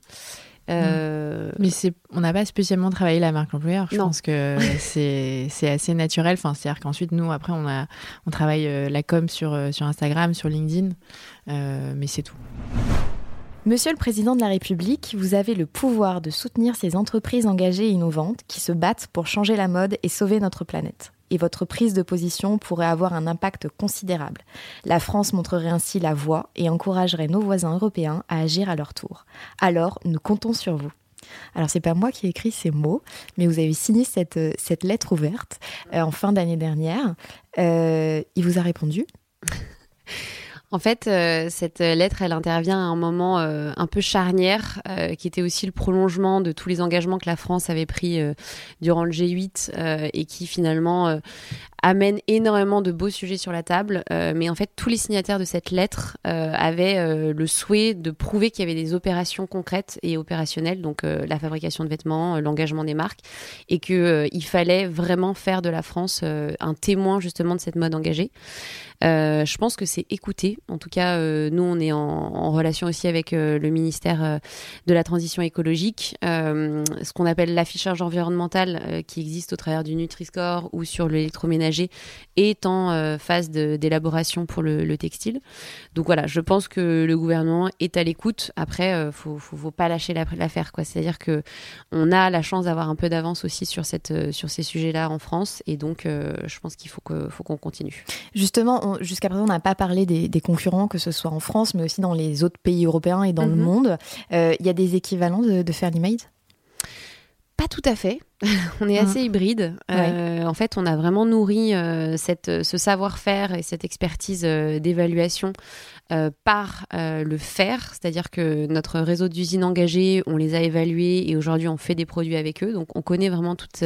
Mm. Mais on n'a pas spécialement travaillé la marque employeur. Je pense que c'est, assez naturel. Enfin, c'est-à-dire qu'ensuite nous, après, on a, on travaille la com sur sur Instagram, sur LinkedIn, mais c'est tout. Monsieur le Président de la République, vous avez le pouvoir de soutenir ces entreprises engagées et innovantes qui se battent pour changer la mode et sauver notre planète. Et votre prise de position pourrait avoir un impact considérable. La France montrerait ainsi la voie et encouragerait nos voisins européens à agir à leur tour. Alors, nous comptons sur vous. Alors, c'est pas moi qui ai écrit ces mots, mais vous avez signé cette, cette lettre ouverte euh, en fin d'année dernière. Euh, il vous a répondu? En fait, euh, cette lettre, elle intervient à un moment euh, un peu charnière, euh, qui était aussi le prolongement de tous les engagements que la France avait pris durant le G8 et qui finalement amène énormément de beaux sujets sur la table. mais en fait, tous les signataires de cette lettre avaient le souhait de prouver qu'il y avait des opérations concrètes et opérationnelles, donc la fabrication de vêtements, l'engagement des marques, et qu'il fallait vraiment faire de la France un témoin justement de cette mode engagée. Euh, je pense que c'est écouté. En tout cas, euh, nous, on est en, relation aussi avec euh, le ministère de la Transition écologique, ce qu'on appelle l'affichage environnemental qui existe au travers du Nutri-Score ou sur l'électroménager est en phase d'élaboration pour le, textile. Donc voilà, je pense que le gouvernement est à l'écoute. Après, faut, faut, faut, pas lâcher l'affaire. C'est-à-dire que on a la chance d'avoir un peu d'avance aussi sur cette, sur ces sujets-là en France, et donc je pense qu'il faut qu'on continue. Justement, jusqu'à présent, on n'a pas parlé des, concurrents, que ce soit en France, mais aussi dans les autres pays européens et dans le mhm. monde. Euh, il y a des équivalents de, de Fairly Made Pas tout à fait. on est assez hybride. Euh, en fait, on a vraiment nourri euh, cette, ce savoir-faire et cette expertise d'évaluation par le faire, c'est-à-dire que notre réseau d'usines engagées, on les a évalués et aujourd'hui on fait des produits avec eux. Donc on connaît vraiment toutes,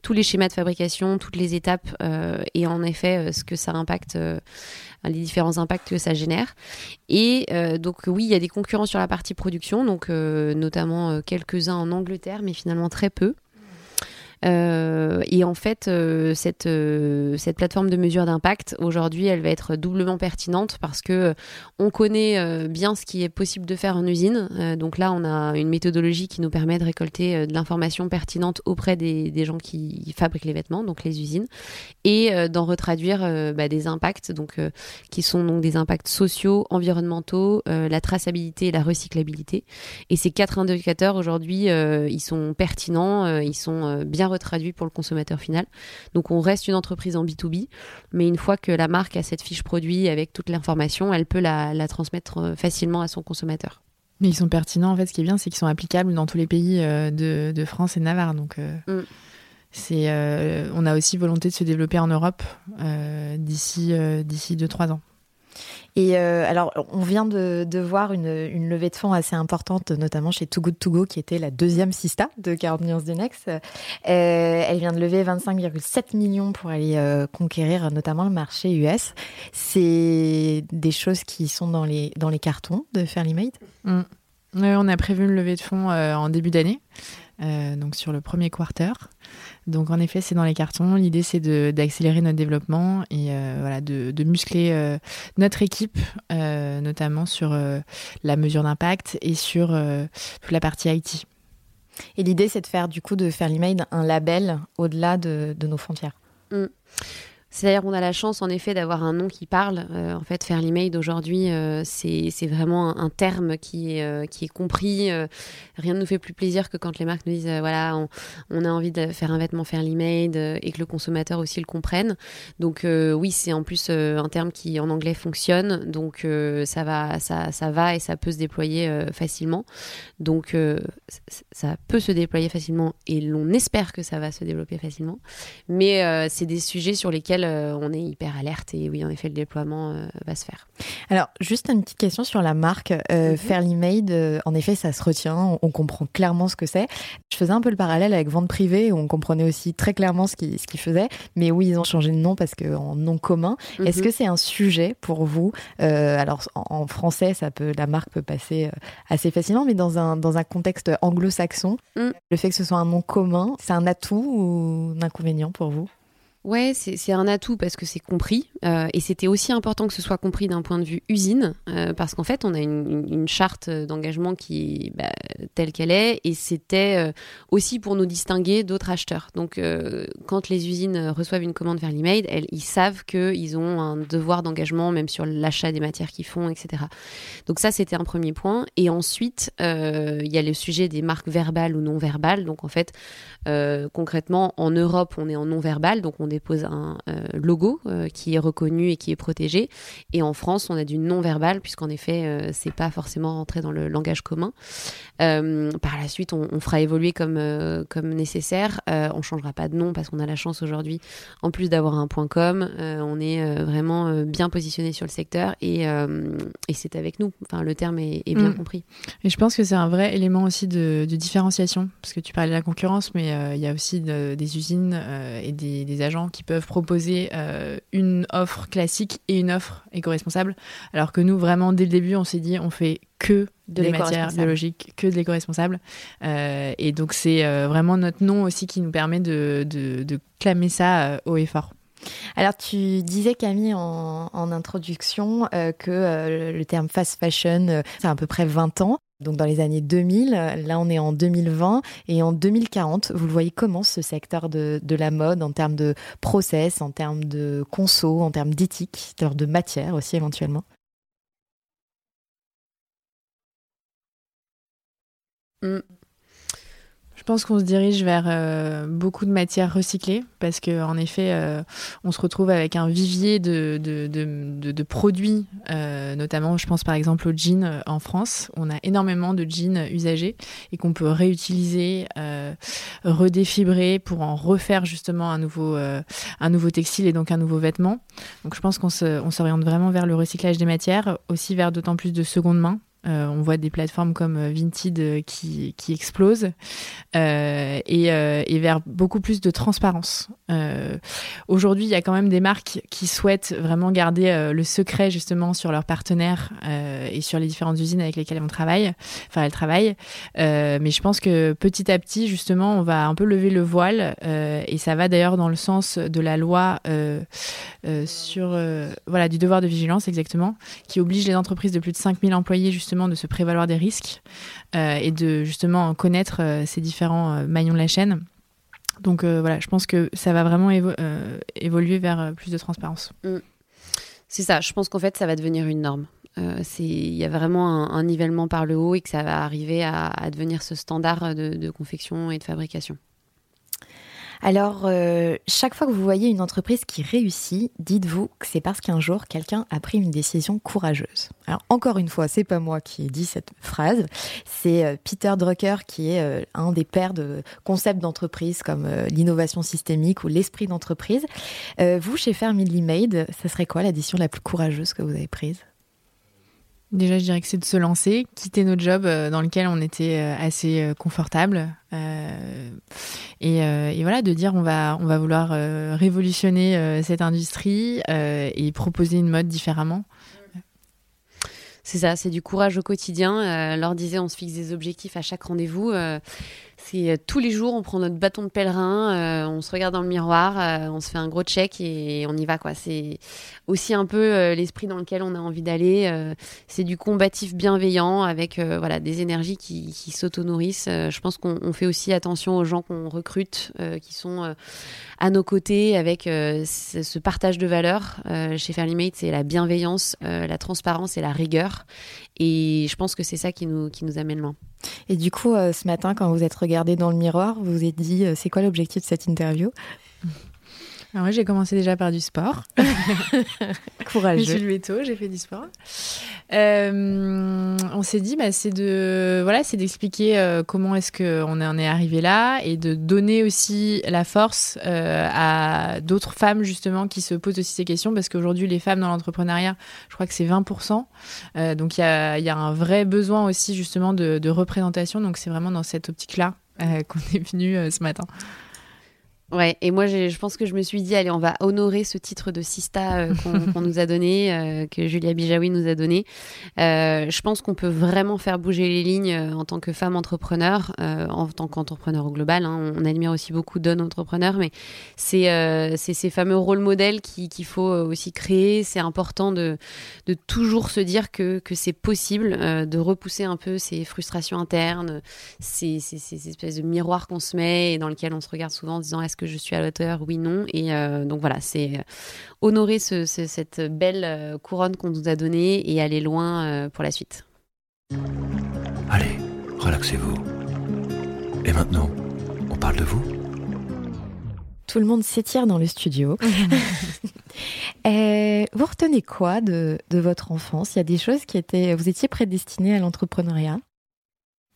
tous les schémas de fabrication, toutes les étapes et en effet ce que ça impacte les différents impacts que ça génère. Et donc oui, il y a des concurrents sur la partie production, donc notamment quelques-uns en Angleterre, mais finalement très peu. Euh, et en fait, euh, cette, euh, cette plateforme de mesure d'impact, aujourd'hui, elle va être doublement pertinente parce que on connaît bien ce qui est possible de faire en usine. donc là, on a une méthodologie qui nous permet de récolter de l'information pertinente auprès des, des, gens qui fabriquent les vêtements, donc les usines, et d'en retraduire bah, des impacts, donc qui sont donc des impacts sociaux, environnementaux, la traçabilité et la recyclabilité. Et ces quatre indicateurs aujourd'hui, ils sont pertinents, ils sont bien retraduit pour le consommateur final. Donc on reste une entreprise en B2B, mais une fois que la marque a cette fiche produit avec toute l'information, elle peut la, transmettre euh, facilement à son consommateur. Mais ils sont pertinents, en fait, ce qui est bien, c'est qu'ils sont applicables dans tous les pays euh, de, France et Navarre. Donc, euh, mm. c'est, on a aussi volonté de se développer en Europe d'ici, d'ici 2-3 ans. Et euh, alors, on vient de, voir une, levée de fonds assez importante, notamment chez Too Good To Go, qui était la deuxième Sista de 40 Nuances. Euh, elle vient de lever 25,7 millions pour aller euh, conquérir notamment le marché US. C'est des choses qui sont dans les, dans les cartons de Fairly Made mm. On a prévu une levée de fonds en début d'année. donc sur le premier quarter. Donc en effet, c'est dans les cartons. L'idée, c'est d'accélérer notre développement et euh, voilà, de, muscler euh, notre équipe, euh, notamment sur la mesure d'impact et sur toute la partie IT. Et l'idée, c'est de faire du coup de faire l'email un label au-delà de, nos frontières. Mm. C'est-à-dire qu'on a la chance en effet d'avoir un nom qui parle. Euh, en fait, faire l'email d'aujourd'hui, euh, c'est vraiment un, terme qui est, euh, compris. rien ne nous fait plus plaisir que quand les marques nous disent voilà, on, a envie de faire un vêtement faire l'email et que le consommateur aussi le comprenne. Donc oui, c'est en plus un terme qui en anglais fonctionne. Donc ça, va, ça va et ça peut se déployer facilement. Donc ça peut se déployer facilement et l'on espère que ça va se développer facilement. Mais c'est des sujets sur lesquels euh, on est hyper alerte et oui, en effet, le déploiement euh, va se faire. Alors, juste une petite question sur la marque euh, mhm. Fairly Made. en effet, ça se retient, on, comprend clairement ce que c'est. Je faisais un peu le parallèle avec Vente Privée, où on comprenait aussi très clairement ce qu'ils ce faisaient, mais oui, ils ont changé de nom parce qu'en nom commun. Est-ce mhm. que c'est un sujet pour vous? Alors, en, français, ça peut, la marque peut passer assez facilement, mais dans un, dans un contexte anglo-saxon, mm. le fait que ce soit un nom commun, c'est un atout ou un inconvénient pour vous? Ouais, c'est un atout parce que c'est compris. Euh, et c'était aussi important que ce soit compris d'un point de vue usine, euh, parce qu'en fait, on a une, charte d'engagement qui est bah, telle qu'elle est, et c'était euh, aussi pour nous distinguer d'autres acheteurs. Donc, quand les usines reçoivent une commande vers l'email, ils savent qu'ils ont un devoir d'engagement, même sur l'achat des matières qu'ils font, etc. Donc ça, c'était un premier point. Et ensuite, il y a le sujet des marques verbales ou non verbales. Donc en fait, concrètement, en Europe, on est en non verbal, donc on dépose un euh, logo euh, qui est reconnu et qui est protégé. Et en France, on a du non-verbal, puisqu'en effet, euh, c'est pas forcément rentré dans le langage commun. par la suite, on, fera évoluer comme, comme nécessaire. on changera pas de nom parce qu'on a la chance aujourd'hui, en plus d'avoir un point com, on est vraiment bien positionné sur le secteur et, et c'est avec nous. Enfin, le terme est, bien mm. compris. Et je pense que c'est un vrai élément aussi de, différenciation, parce que tu parlais de la concurrence, mais il y a aussi des usines et des, des qui peuvent proposer euh, une offre classique et une offre éco-responsable. Alors que nous, vraiment, dès le début, on s'est dit, on fait que de des matières biologiques, que de l'éco-responsable. Euh, et donc, c'est euh, vraiment notre nom aussi qui nous permet de, de, clamer ça haut et fort. Alors, tu disais, Camille, en, en introduction, que le terme fast fashion, c'est à peu près 20 ans donc dans les années 2000. Là, on est en 2020 et en 2040, vous le voyez comment ce secteur de, la mode en termes de process, en termes de conso, en termes d'éthique, de matière aussi éventuellement? Mm. Je pense qu'on se dirige vers euh, beaucoup de matières recyclées parce qu'en effet, euh, on se retrouve avec un vivier de produits, euh, notamment, je pense par exemple aux jeans en France. On a énormément de jeans usagés et qu'on peut réutiliser, redéfibrer pour en refaire justement un nouveau, un nouveau textile et donc un nouveau vêtement. Donc je pense qu'on s'oriente vraiment vers le recyclage des matières, aussi vers d'autant plus de seconde main on voit des plateformes comme Vinted qui, qui explosent et, et, vers beaucoup plus de transparence. Aujourd'hui, il y a quand même des marques qui souhaitent vraiment garder le secret justement sur leurs partenaires et sur les différentes usines avec lesquelles on travaille, enfin elles travaillent. mais je pense que petit à petit, justement, on va un peu lever le voile et ça va d'ailleurs dans le sens de la loi sur voilà du devoir de vigilance exactement, qui oblige les entreprises de plus de 5000 employés justement de se prévaloir des risques euh, et de justement connaître euh, ces différents euh, maillons de la chaîne. Donc voilà, je pense que ça va vraiment évoluer vers plus de transparence. Mm. C'est ça, je pense qu'en fait ça va devenir une norme. Il y a vraiment un, nivellement par le haut et que ça va arriver à, devenir ce standard de confection et de fabrication. Alors, euh, chaque fois que vous voyez une entreprise qui réussit, dites-vous que c'est parce qu'un jour, quelqu'un a pris une décision courageuse. Alors, encore une fois, c'est pas moi qui ai dit cette phrase, c'est euh, Peter Drucker qui est euh, un des pères de concepts d'entreprise comme l'innovation systémique ou l'esprit d'entreprise. vous, chez Family Made, ça serait quoi l'addition la plus courageuse que vous avez prise? Déjà, je dirais que c'est de se lancer, quitter notre job euh, dans lequel on était euh, assez euh, confortable. et, voilà, de dire on va, on va vouloir révolutionner cette industrie et proposer une mode différemment. C'est ça, c'est du courage au quotidien. leur disait, on se fixe des objectifs à chaque rendez-vous. C'est euh, tous les jours, on prend notre bâton de pèlerin, euh, on se regarde dans le miroir, euh, on se fait un gros check et on y va. quoi. C'est aussi un peu l'esprit dans lequel on a envie d'aller. c'est du combatif bienveillant avec voilà, des énergies qui, qui s'auto-nourrissent. je pense qu'on fait aussi attention aux gens qu'on recrute, qui sont à nos côtés avec ce, partage de valeurs. chez Fairly Made, c'est la bienveillance, la transparence et la rigueur. Et je pense que c'est ça qui nous, qui nous amène loin. Et du coup, euh, ce matin, quand vous êtes regardé dans le miroir, vous vous êtes dit, euh, c'est quoi l'objectif de cette interview? Alors moi, j'ai commencé déjà par du sport. Courageux. Je suis tôt, j'ai fait du sport. Euh, on s'est dit, bah, c'est de voilà, c'est d'expliquer euh, comment est-ce qu'on en est arrivé là et de donner aussi la force euh, à d'autres femmes justement qui se posent aussi ces questions parce qu'aujourd'hui, les femmes dans l'entrepreneuriat, je crois que c'est 20%. donc il y a, y a, un vrai besoin aussi justement de, de représentation. Donc c'est vraiment dans cette optique-là qu'on est venu ce matin. Ouais, et moi je pense que je me suis dit, allez, on va honorer ce titre de Sista euh, qu'on nous a donné, euh, que Julia Bijawi nous a donné. Euh, je pense qu'on peut vraiment faire bouger les lignes en tant que femme entrepreneur, en tant qu'entrepreneur au global. Hein. On admire aussi beaucoup d'hommes entrepreneurs, mais c'est ces fameux rôles modèles qu'il faut aussi créer. C'est important de, de toujours se dire que, que c'est possible, de repousser un peu ces frustrations internes, ces, ces, ces espèces de miroirs qu'on se met et dans lesquels on se regarde souvent en disant est-ce que je suis à l'auteur Oui, non. Et euh, donc voilà, c'est euh, honorer cette belle euh, couronne qu'on nous a donnée et aller loin pour la suite. Allez, relaxez-vous. Et maintenant, on parle de vous tout le monde s'étire dans le studio. vous retenez quoi de, de, votre enfance? Il y a des choses qui étaient... Vous étiez prédestiné à l'entrepreneuriat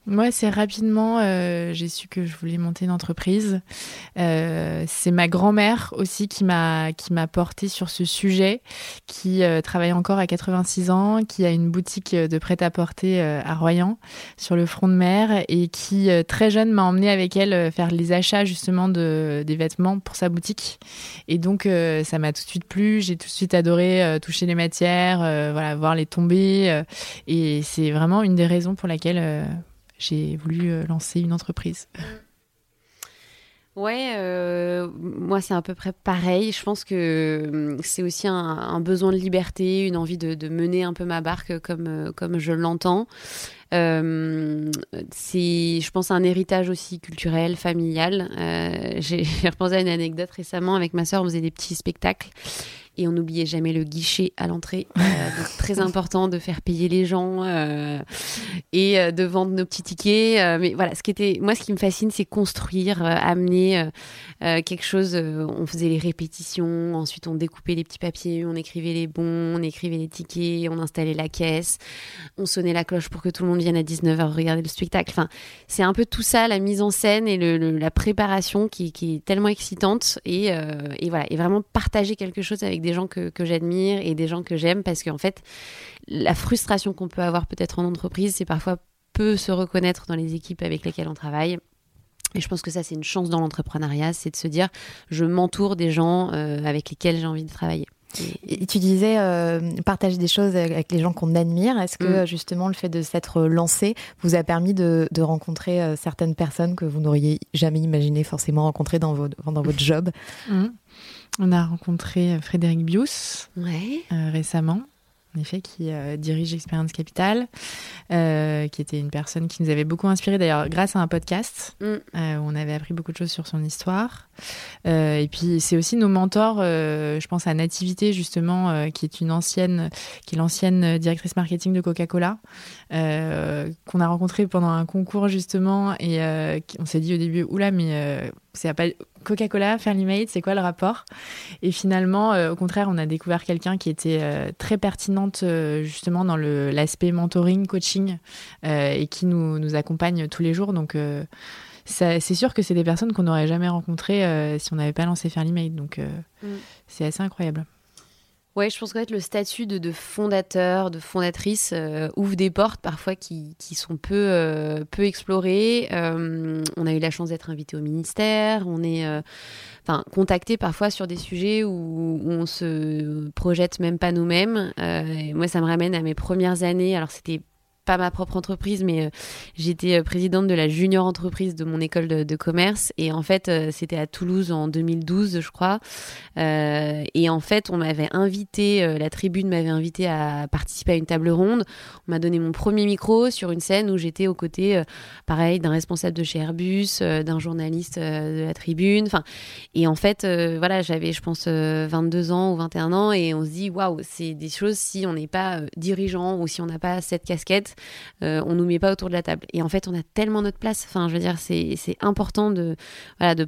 moi, c'est rapidement, euh, j'ai su que je voulais monter une entreprise. Euh, c'est ma grand-mère aussi qui m'a qui m'a porté sur ce sujet, qui euh, travaille encore à 86 ans, qui a une boutique de prêt-à-porter à Royan, sur le front de mer, et qui très jeune m'a emmené avec elle faire les achats justement de des vêtements pour sa boutique. Et donc, ça m'a tout de suite plu. J'ai tout de suite adoré toucher les matières, voilà, voir les tomber. et c'est vraiment une des raisons pour laquelle j'ai voulu euh, lancer une entreprise. Ouais, euh, moi c'est à peu près pareil. Je pense que hum, c'est aussi un, besoin de liberté, une envie de, mener un peu ma barque comme, euh, comme je l'entends. Euh, c'est, je pense, un héritage aussi culturel, familial. j'ai repensé à une anecdote récemment avec ma soeur, on faisait des petits spectacles et on n'oubliait jamais le guichet à l'entrée. Euh, très important de faire payer les gens euh, et euh, de vendre nos petits tickets. mais voilà, ce qui était, moi, ce qui me fascine, c'est construire, amener quelque chose. on faisait les répétitions, ensuite on découpait les petits papiers, on écrivait les bons, on écrivait les tickets, on installait la caisse, on sonnait la cloche pour que tout le monde vienne à 19h regarder le spectacle. Enfin, c'est un peu tout ça, la mise en scène et le, la préparation qui, qui, est tellement excitante et, et voilà, et vraiment partager quelque chose avec des gens que, que j'admire et des gens que j'aime parce qu'en fait, la frustration qu'on peut avoir peut-être en entreprise, c'est parfois peu se reconnaître dans les équipes avec lesquelles on travaille. Et je pense que ça, c'est une chance dans l'entrepreneuriat, c'est de se dire, je m'entoure des gens euh, avec lesquels j'ai envie de travailler. Et tu disais euh, partager des choses avec les gens qu'on admire. Est-ce que mm. justement le fait de s'être lancé vous a permis de, rencontrer euh, certaines personnes que vous n'auriez jamais imaginé forcément rencontrer dans votre, dans votre job? Mm. On a rencontré Frédéric Bius récemment en effet, qui euh, dirige Experience Capital, euh, qui était une personne qui nous avait beaucoup inspiré, d'ailleurs, grâce à un podcast, mm. euh, où on avait appris beaucoup de choses sur son histoire. et puis, c'est aussi nos mentors, je pense à Nativité, justement, qui est une ancienne, qui est l'ancienne directrice marketing de Coca-Cola, qu'on a rencontrée pendant un concours, justement, et on s'est dit au début, oula, mais c'est pas Coca-Cola, Fairly Made, c'est quoi le rapport? Et finalement, euh, au contraire, on a découvert quelqu'un qui était euh, très pertinente euh, justement dans l'aspect mentoring, coaching, et qui nous, nous, accompagne tous les jours. Donc, c'est sûr que c'est des personnes qu'on n'aurait jamais rencontrées si on n'avait pas lancé Fairly Made. Donc, mm. c'est assez incroyable. Ouais, je pense que le statut de, fondateur, de fondatrice euh, ouvre des portes parfois qui, qui sont peu, euh, peu explorées. Euh, on a eu la chance d'être invité au ministère, on est enfin contacté parfois sur des sujets où, où, on se projette même pas nous-mêmes. moi, ça me ramène à mes premières années. Alors, c'était pas ma propre entreprise, mais euh, j'étais euh, présidente de la junior entreprise de mon école de, commerce. Et en fait, euh, c'était à Toulouse en 2012, je crois. et en fait, on m'avait invité, la tribune m'avait invité à participer à une table ronde. On m'a donné mon premier micro sur une scène où j'étais aux côtés, pareil, d'un responsable de chez Airbus, d'un journaliste de la tribune. Enfin, et en fait, voilà, j'avais, je pense, 22 ans ou 21 ans, et on se dit, waouh, c'est des choses si on n'est pas dirigeant ou si on n'a pas cette casquette euh, on nous met pas autour de la table. Et en fait, on a tellement notre place. C'est important de,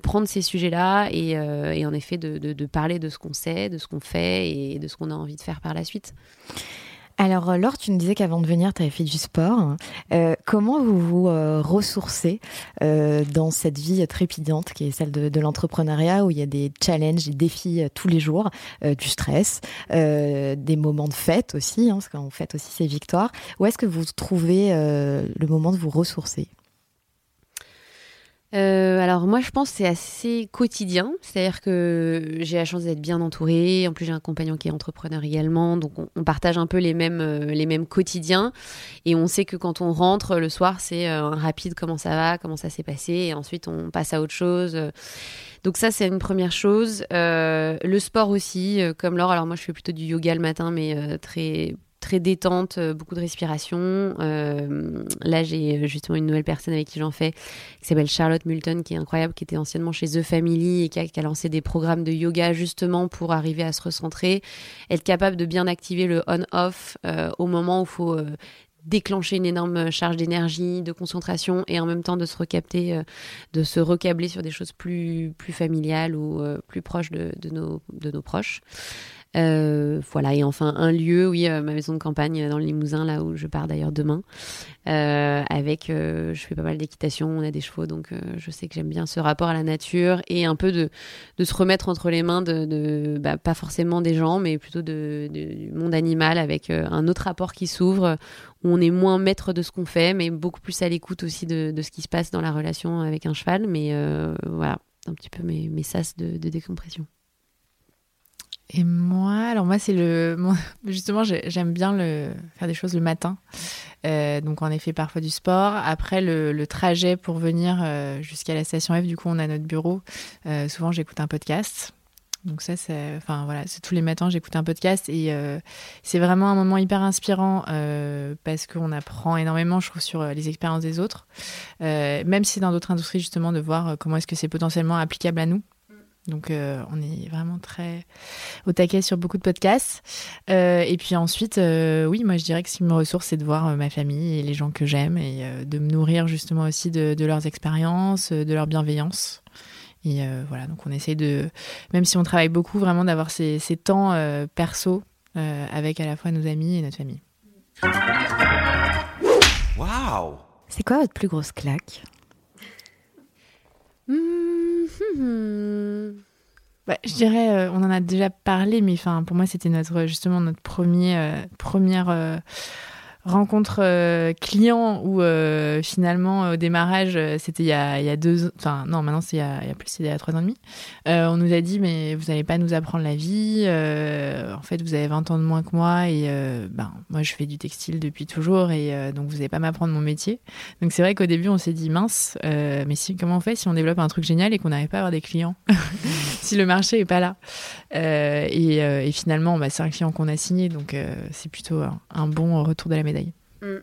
prendre ces sujets-là et, euh, en effet de, parler de ce qu'on sait, de ce qu'on fait et de ce qu'on a envie de faire par la suite. Alors, euh, Laure, tu nous disais qu'avant de venir, tu avais fait du sport. Euh, comment vous vous euh, ressourcez dans cette vie trépidante qui est celle de, l'entrepreneuriat où il y a des challenges, des défis tous les jours, du stress, des moments de fête aussi, hein, parce qu'on fête aussi ses victoires. Où est-ce que vous trouvez le moment de vous ressourcer? Euh, alors moi je pense c'est assez quotidien, c'est-à-dire que j'ai la chance d'être bien entourée, en plus j'ai un compagnon qui est entrepreneur également, donc on, partage un peu les mêmes, euh, les mêmes quotidiens. Et on sait que quand on rentre le soir c'est euh, rapide comment ça va, comment ça s'est passé. Et ensuite on passe à autre chose. Donc ça c'est une première chose. le sport aussi, comme Laure, alors moi je fais plutôt du yoga le matin mais très très détente, euh, beaucoup de respiration. Euh, là, j'ai euh, justement une nouvelle personne avec qui j'en fais, qui s'appelle Charlotte Multon, qui est incroyable, qui était anciennement chez The Family et qui a, lancé des programmes de yoga justement pour arriver à se recentrer, être capable de bien activer le on-off au moment où il faut déclencher une énorme charge d'énergie, de concentration et en même temps de se recapter, de se recabler sur des choses plus, plus familiales ou plus proches de, nos, de nos proches. Euh, voilà, et enfin un lieu, oui, euh, ma maison de campagne dans le Limousin, là où je pars d'ailleurs demain, euh, avec, je fais pas mal d'équitation, on a des chevaux, donc je sais que j'aime bien ce rapport à la nature et un peu de, de se remettre entre les mains de, bah, pas forcément des gens, mais plutôt de, du monde animal avec un autre rapport qui s'ouvre, où on est moins maître de ce qu'on fait, mais beaucoup plus à l'écoute aussi de, de, ce qui se passe dans la relation avec un cheval, mais voilà, un petit peu mes, mes sas de décompression. Et moi, alors moi, c'est le. Justement, j'aime bien le, faire des choses le matin. Euh, donc, en effet, parfois du sport. Après, le, trajet pour venir euh, jusqu'à la station F, du coup, on a notre bureau. Euh, souvent, j'écoute un podcast. Donc, ça, c'est. Enfin, voilà, c'est tous les matins, j'écoute un podcast. Et c'est vraiment un moment hyper inspirant parce qu'on apprend énormément, je trouve, sur les expériences des autres. même si dans d'autres industries, justement, de voir comment est-ce que c'est potentiellement applicable à nous. Donc euh, on est vraiment très au taquet sur beaucoup de podcasts. Euh, et puis ensuite, euh, oui, moi je dirais que ce qui me ressource, c'est de voir ma famille et les gens que j'aime et de me nourrir justement aussi de, leurs expériences, de leur bienveillance. Et voilà, donc on essaie de, même si on travaille beaucoup, vraiment d'avoir ces, ces, temps perso avec à la fois nos amis et notre famille. Waouh C'est quoi votre plus grosse claque? Hmm, hmm, hmm. bah, je dirais, on en a déjà parlé, mais pour moi, c'était notre justement notre premier, première rencontre euh, client où euh, finalement au démarrage euh, c'était il, y a, deux enfin non maintenant c'est il, y a, plus c'est il y a trois ans et demi on nous a dit mais vous n'allez pas nous apprendre la vie en fait vous avez 20 ans de moins que moi et ben moi je fais du textile depuis toujours et donc vous n'allez pas m'apprendre mon métier. Donc c'est vrai qu'au début on s'est dit mince mais si comment on fait si on développe un truc génial et qu'on n'arrive pas à avoir des clients si le marché est pas là? Et, finalement bah, c'est un client qu'on a signé donc c'est plutôt un, un bon retour de la médaille Mm.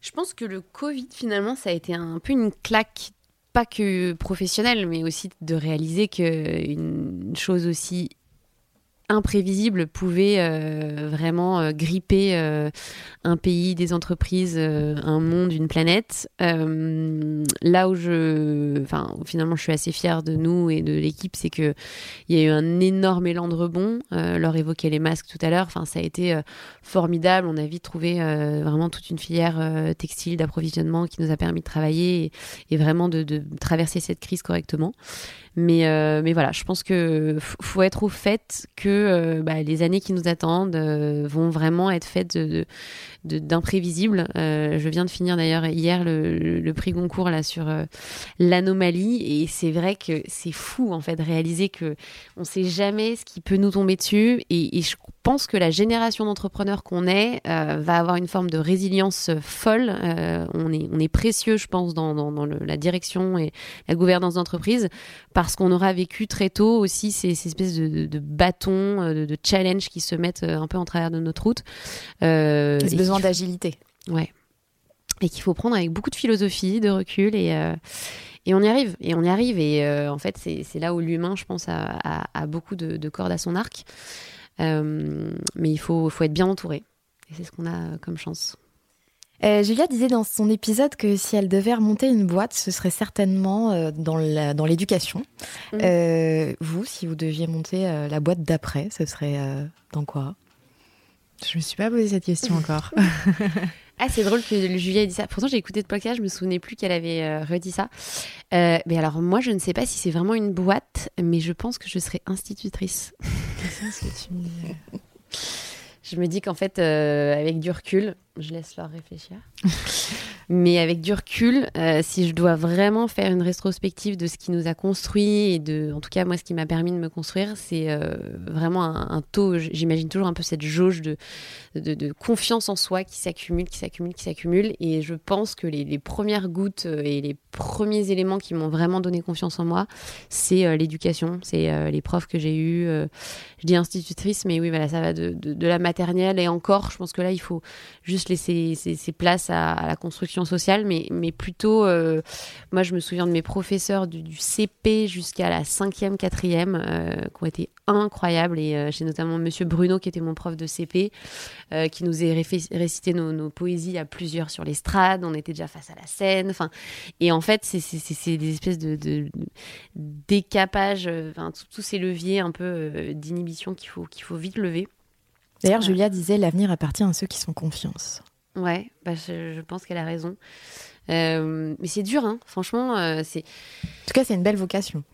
Je pense que le Covid, finalement, ça a été un peu une claque, pas que professionnelle, mais aussi de réaliser qu'une chose aussi imprévisible pouvait euh, vraiment euh, gripper euh, un pays, des entreprises, un monde, une planète. là où je, enfin, finalement, je suis assez fière de nous et de l'équipe, c'est que il y a eu un énorme élan de rebond. leur évoquait les masques tout à l'heure. Enfin, ça a été formidable. On a vite trouvé vraiment toute une filière textile d'approvisionnement qui nous a permis de travailler et, vraiment de, de, traverser cette crise correctement. Mais, euh, mais voilà, je pense que faut être au fait que euh, bah, les années qui nous attendent euh, vont vraiment être faites d'imprévisibles. Je viens de finir d'ailleurs hier le, prix Goncourt là sur l'anomalie et c'est vrai que c'est fou en fait de réaliser que on sait jamais ce qui peut nous tomber dessus et je pense que la génération d'entrepreneurs qu'on est va avoir une forme de résilience folle. on, est, on est précieux, je pense, dans, dans, dans le, la direction et la gouvernance d'entreprise parce qu'on aura vécu très tôt aussi ces, espèces de, bâtons, euh, de, challenges qui se mettent euh, un peu en travers de notre route. Euh, ce besoin d'agilité. Ouais. Et qu'il faut prendre avec beaucoup de philosophie, de recul et. et on y arrive, et on y arrive, et en fait, c'est là où l'humain, je pense, a, beaucoup de, cordes à son arc. Mais il faut, faut être bien entouré. Et c'est ce qu'on a comme chance. Euh, Julia disait dans son épisode que si elle devait remonter une boîte, ce serait certainement euh, dans l'éducation. Mmh. Euh, vous, si vous deviez monter la boîte d'après, ce serait dans quoi? Je me suis pas posé cette question encore. Ah, c'est drôle que Julia ait dit ça. Pourtant, j'ai écouté le podcast, je me souvenais plus qu'elle avait redit ça. mais alors, moi, je ne sais pas si c'est vraiment une boîte, mais je pense que je serais institutrice. c'est ce que tu me dis. Je me dis qu'en fait, avec du recul, je laisse leur réfléchir. Mais avec du recul, euh, si je dois vraiment faire une rétrospective de ce qui nous a construit et de, en tout cas moi, ce qui m'a permis de me construire, c'est euh, vraiment un, taux. J'imagine toujours un peu cette jauge de, confiance en soi qui s'accumule, qui s'accumule, qui s'accumule. Et je pense que les, premières gouttes euh, et les premiers éléments qui m'ont vraiment donné confiance en moi, c'est l'éducation, c'est les profs que j'ai eus. je dis institutrice, mais oui, voilà, ça va de, de la maternelle et encore. Je pense que là, il faut juste laisser ses, places à, la construction sociale, mais, mais plutôt, euh, moi je me souviens de mes professeurs du, CP jusqu'à la cinquième, quatrième, euh, qui ont été incroyables. Et euh, j'ai notamment Monsieur Bruno, qui était mon prof de CP, qui nous a récité nos, poésies à plusieurs sur l'estrade. On était déjà face à la scène. Enfin, et en fait, c'est des espèces de, de, décapage, enfin, tous ces leviers un peu d'inhibition qu'il faut, qu'il faut vite lever. D'ailleurs, Julia disait l'avenir appartient à ceux qui sont confiance. Ouais, bah je, pense qu'elle a raison. Euh, mais c'est dur, hein. franchement. Euh, c'est. En tout cas, c'est une belle vocation.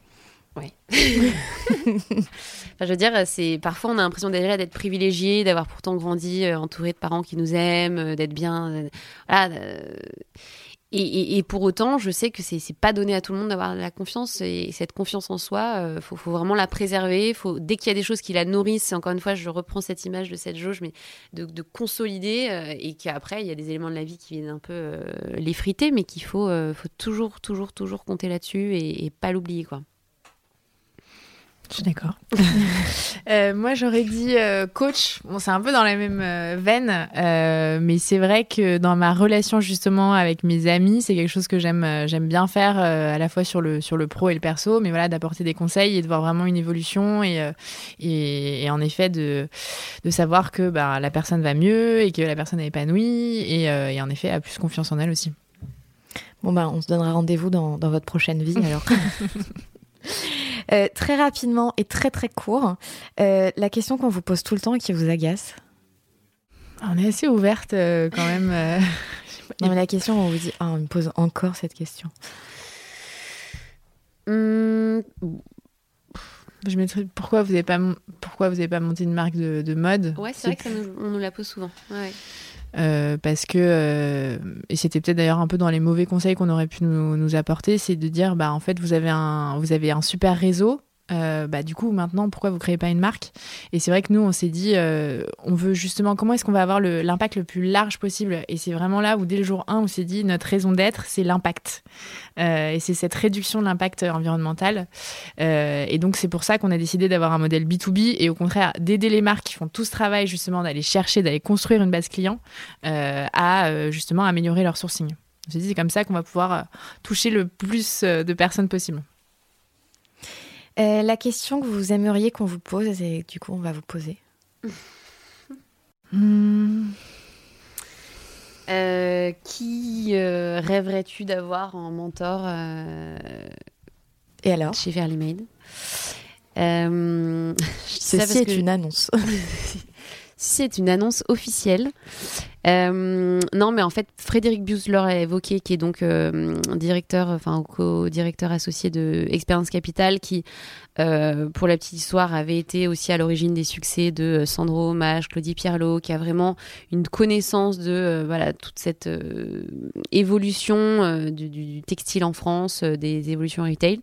Oui. je veux dire, c'est parfois on a l'impression déjà d'être privilégié, d'avoir pourtant grandi euh, entouré de parents qui nous aiment, d'être bien. voilà et, pour autant, je sais que c'est pas donné à tout le monde d'avoir la confiance et cette confiance en soi, euh, faut, vraiment la préserver. Faut dès qu'il y a des choses qui la nourrissent, encore une fois, je reprends cette image de cette jauge, mais de, consolider euh, et qu'après il y a des éléments de la vie qui viennent un peu euh, l'effriter, mais qu'il faut, faut toujours, toujours, toujours compter là-dessus et, et pas l'oublier, quoi. Je suis d'accord. euh, moi, j'aurais dit euh, coach. Bon, c'est un peu dans la même euh, veine, mais c'est vrai que dans ma relation justement avec mes amis, c'est quelque chose que j'aime, j'aime bien faire à la fois sur le sur le pro et le perso, mais voilà, d'apporter des conseils et de voir vraiment une évolution et et, et, en effet de de savoir que bah, la personne va mieux et que la personne est épanouie et, et en effet a plus confiance en elle aussi. Bon bah, on se donnera rendez-vous dans, dans votre prochaine vie alors. Euh, très rapidement et très très court, euh, la question qu'on vous pose tout le temps et qui vous agace On est assez ouverte euh, quand même. non, mais la question, on vous dit, ah, on me pose encore cette question. Hum, Je mettrais pourquoi vous n'avez pas pourquoi vous avez pas monté une marque de, de mode? Ouais, c'est vrai que ça nous, on nous la pose souvent. Ouais. Euh, parce que euh, et c'était peut-être d'ailleurs un peu dans les mauvais conseils qu'on aurait pu nous, nous apporter, c'est de dire bah en fait vous avez un vous avez un super réseau, euh, bah, du coup, maintenant, pourquoi vous créez pas une marque? Et c'est vrai que nous, on s'est dit, euh, on veut justement, comment est-ce qu'on va avoir l'impact le, plus large possible? Et c'est vraiment là où, dès le jour 1, on s'est dit, notre raison d'être, c'est l'impact. Euh, et c'est cette réduction de l'impact environnemental. et donc, c'est pour ça qu'on a décidé d'avoir un modèle B2B et au contraire, d'aider les marques qui font tout ce travail, justement, d'aller chercher, d'aller construire une base client, à justement améliorer leur sourcing. On s'est dit, c'est comme ça qu'on va pouvoir toucher le plus de personnes possible. Euh, la question que vous aimeriez qu'on vous pose, et du coup, on va vous poser. Euh, qui euh, rêverais-tu d'avoir en mentor Et alors Chez Fairly Made. Ceci est une annonce. c'est une annonce officielle. Euh, non, mais en fait, Frédéric Buesler a évoqué, qui est donc euh, directeur, enfin co-directeur associé de Expérience Capital, qui, euh, pour la petite histoire, avait été aussi à l'origine des succès de Sandro Mage, Claudie Pierlot, qui a vraiment une connaissance de voilà toute cette évolution du, textile en France, des évolutions retail.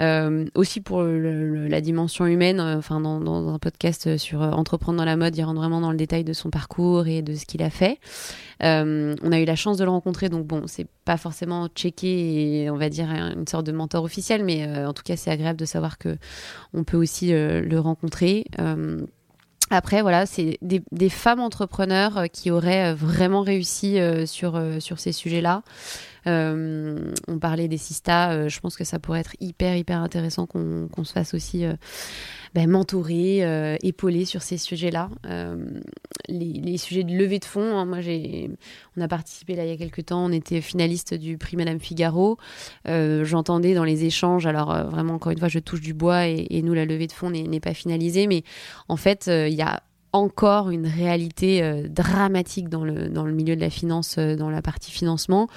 Euh, aussi pour la dimension humaine, euh, enfin dans, un podcast sur euh, entreprendre dans la mode, il rentre vraiment dans le détail de son parcours et de ce qu'il a fait. on a eu la chance de le rencontrer, donc bon, c'est pas forcément checké on va dire une sorte de mentor officiel, mais en tout cas c'est agréable de savoir que on peut aussi le rencontrer. Après, voilà, c'est des, femmes entrepreneurs qui auraient vraiment réussi sur, sur ces sujets-là. Euh, on parlait des Sista, euh, je pense que ça pourrait être hyper, hyper intéressant qu'on se fasse aussi ben, mentorer, épauler sur ces sujets-là. Les, sujets de levée de fonds, hein, moi, on a participé là il y a quelques temps, on était finaliste du prix Madame Figaro. J'entendais dans les échanges, alors vraiment, encore une fois, je touche du bois et, et nous, la levée de fonds n'est pas finalisée, mais en fait, il y a encore une réalité euh, dramatique dans le, dans le milieu de la finance, euh, dans la partie financement,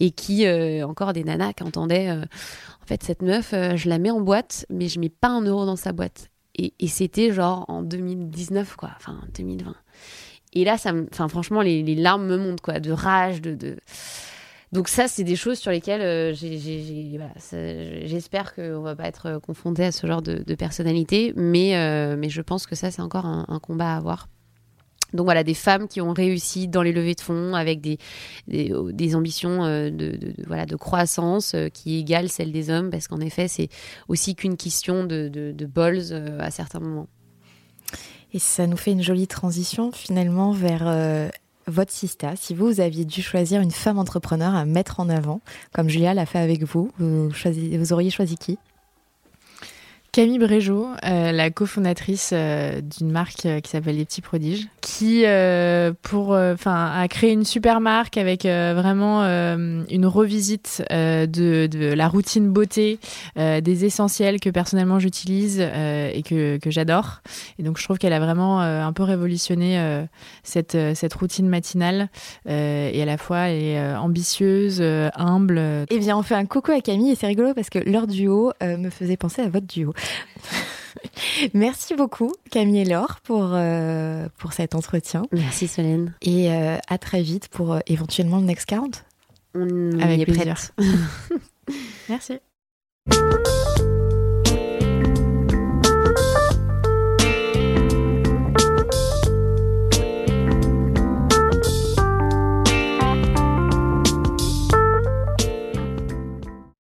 et qui, euh, encore des nanas qui entendaient, en fait, cette meuf, je la mets en boîte, mais je mets pas un euro dans sa boîte. Et, c'était genre en 2019, quoi, enfin 2020. Et là, ça franchement, les, les, larmes me montent, quoi, de rage, de... de donc ça, c'est des choses sur lesquelles euh, j'espère qu'on va pas être euh, confronté à ce genre de, personnalité, mais, euh, mais je pense que ça, c'est encore un, combat à avoir. Donc voilà, des femmes qui ont réussi dans les levées de fonds avec des, des, ambitions de, voilà, de croissance qui égalent celles des hommes, parce qu'en effet, c'est aussi qu'une question de, de, balls à certains moments. Et ça nous fait une jolie transition finalement vers votre sista, si vous, aviez dû choisir une femme entrepreneur à mettre en avant, comme Julia l'a fait avec vous, vous, vous auriez choisi qui? Camille Brégeot, euh, la cofondatrice euh, d'une marque euh, qui s'appelle Les Petits Prodiges, qui pour, enfin, a créé une super marque avec vraiment une revisite de, de, la routine beauté, des essentiels que personnellement j'utilise et que, que j'adore. Et donc je trouve qu'elle a vraiment un peu révolutionné cette, cette routine matinale et à la fois elle est ambitieuse, humble. Eh bien, on fait un coucou à Camille et c'est rigolo parce que leur duo me faisait penser à votre duo. Merci beaucoup Camille et Laure pour, euh, pour cet entretien. Merci Solène. Et euh, à très vite pour euh, éventuellement le Next 40. On Avec plaisir. Merci.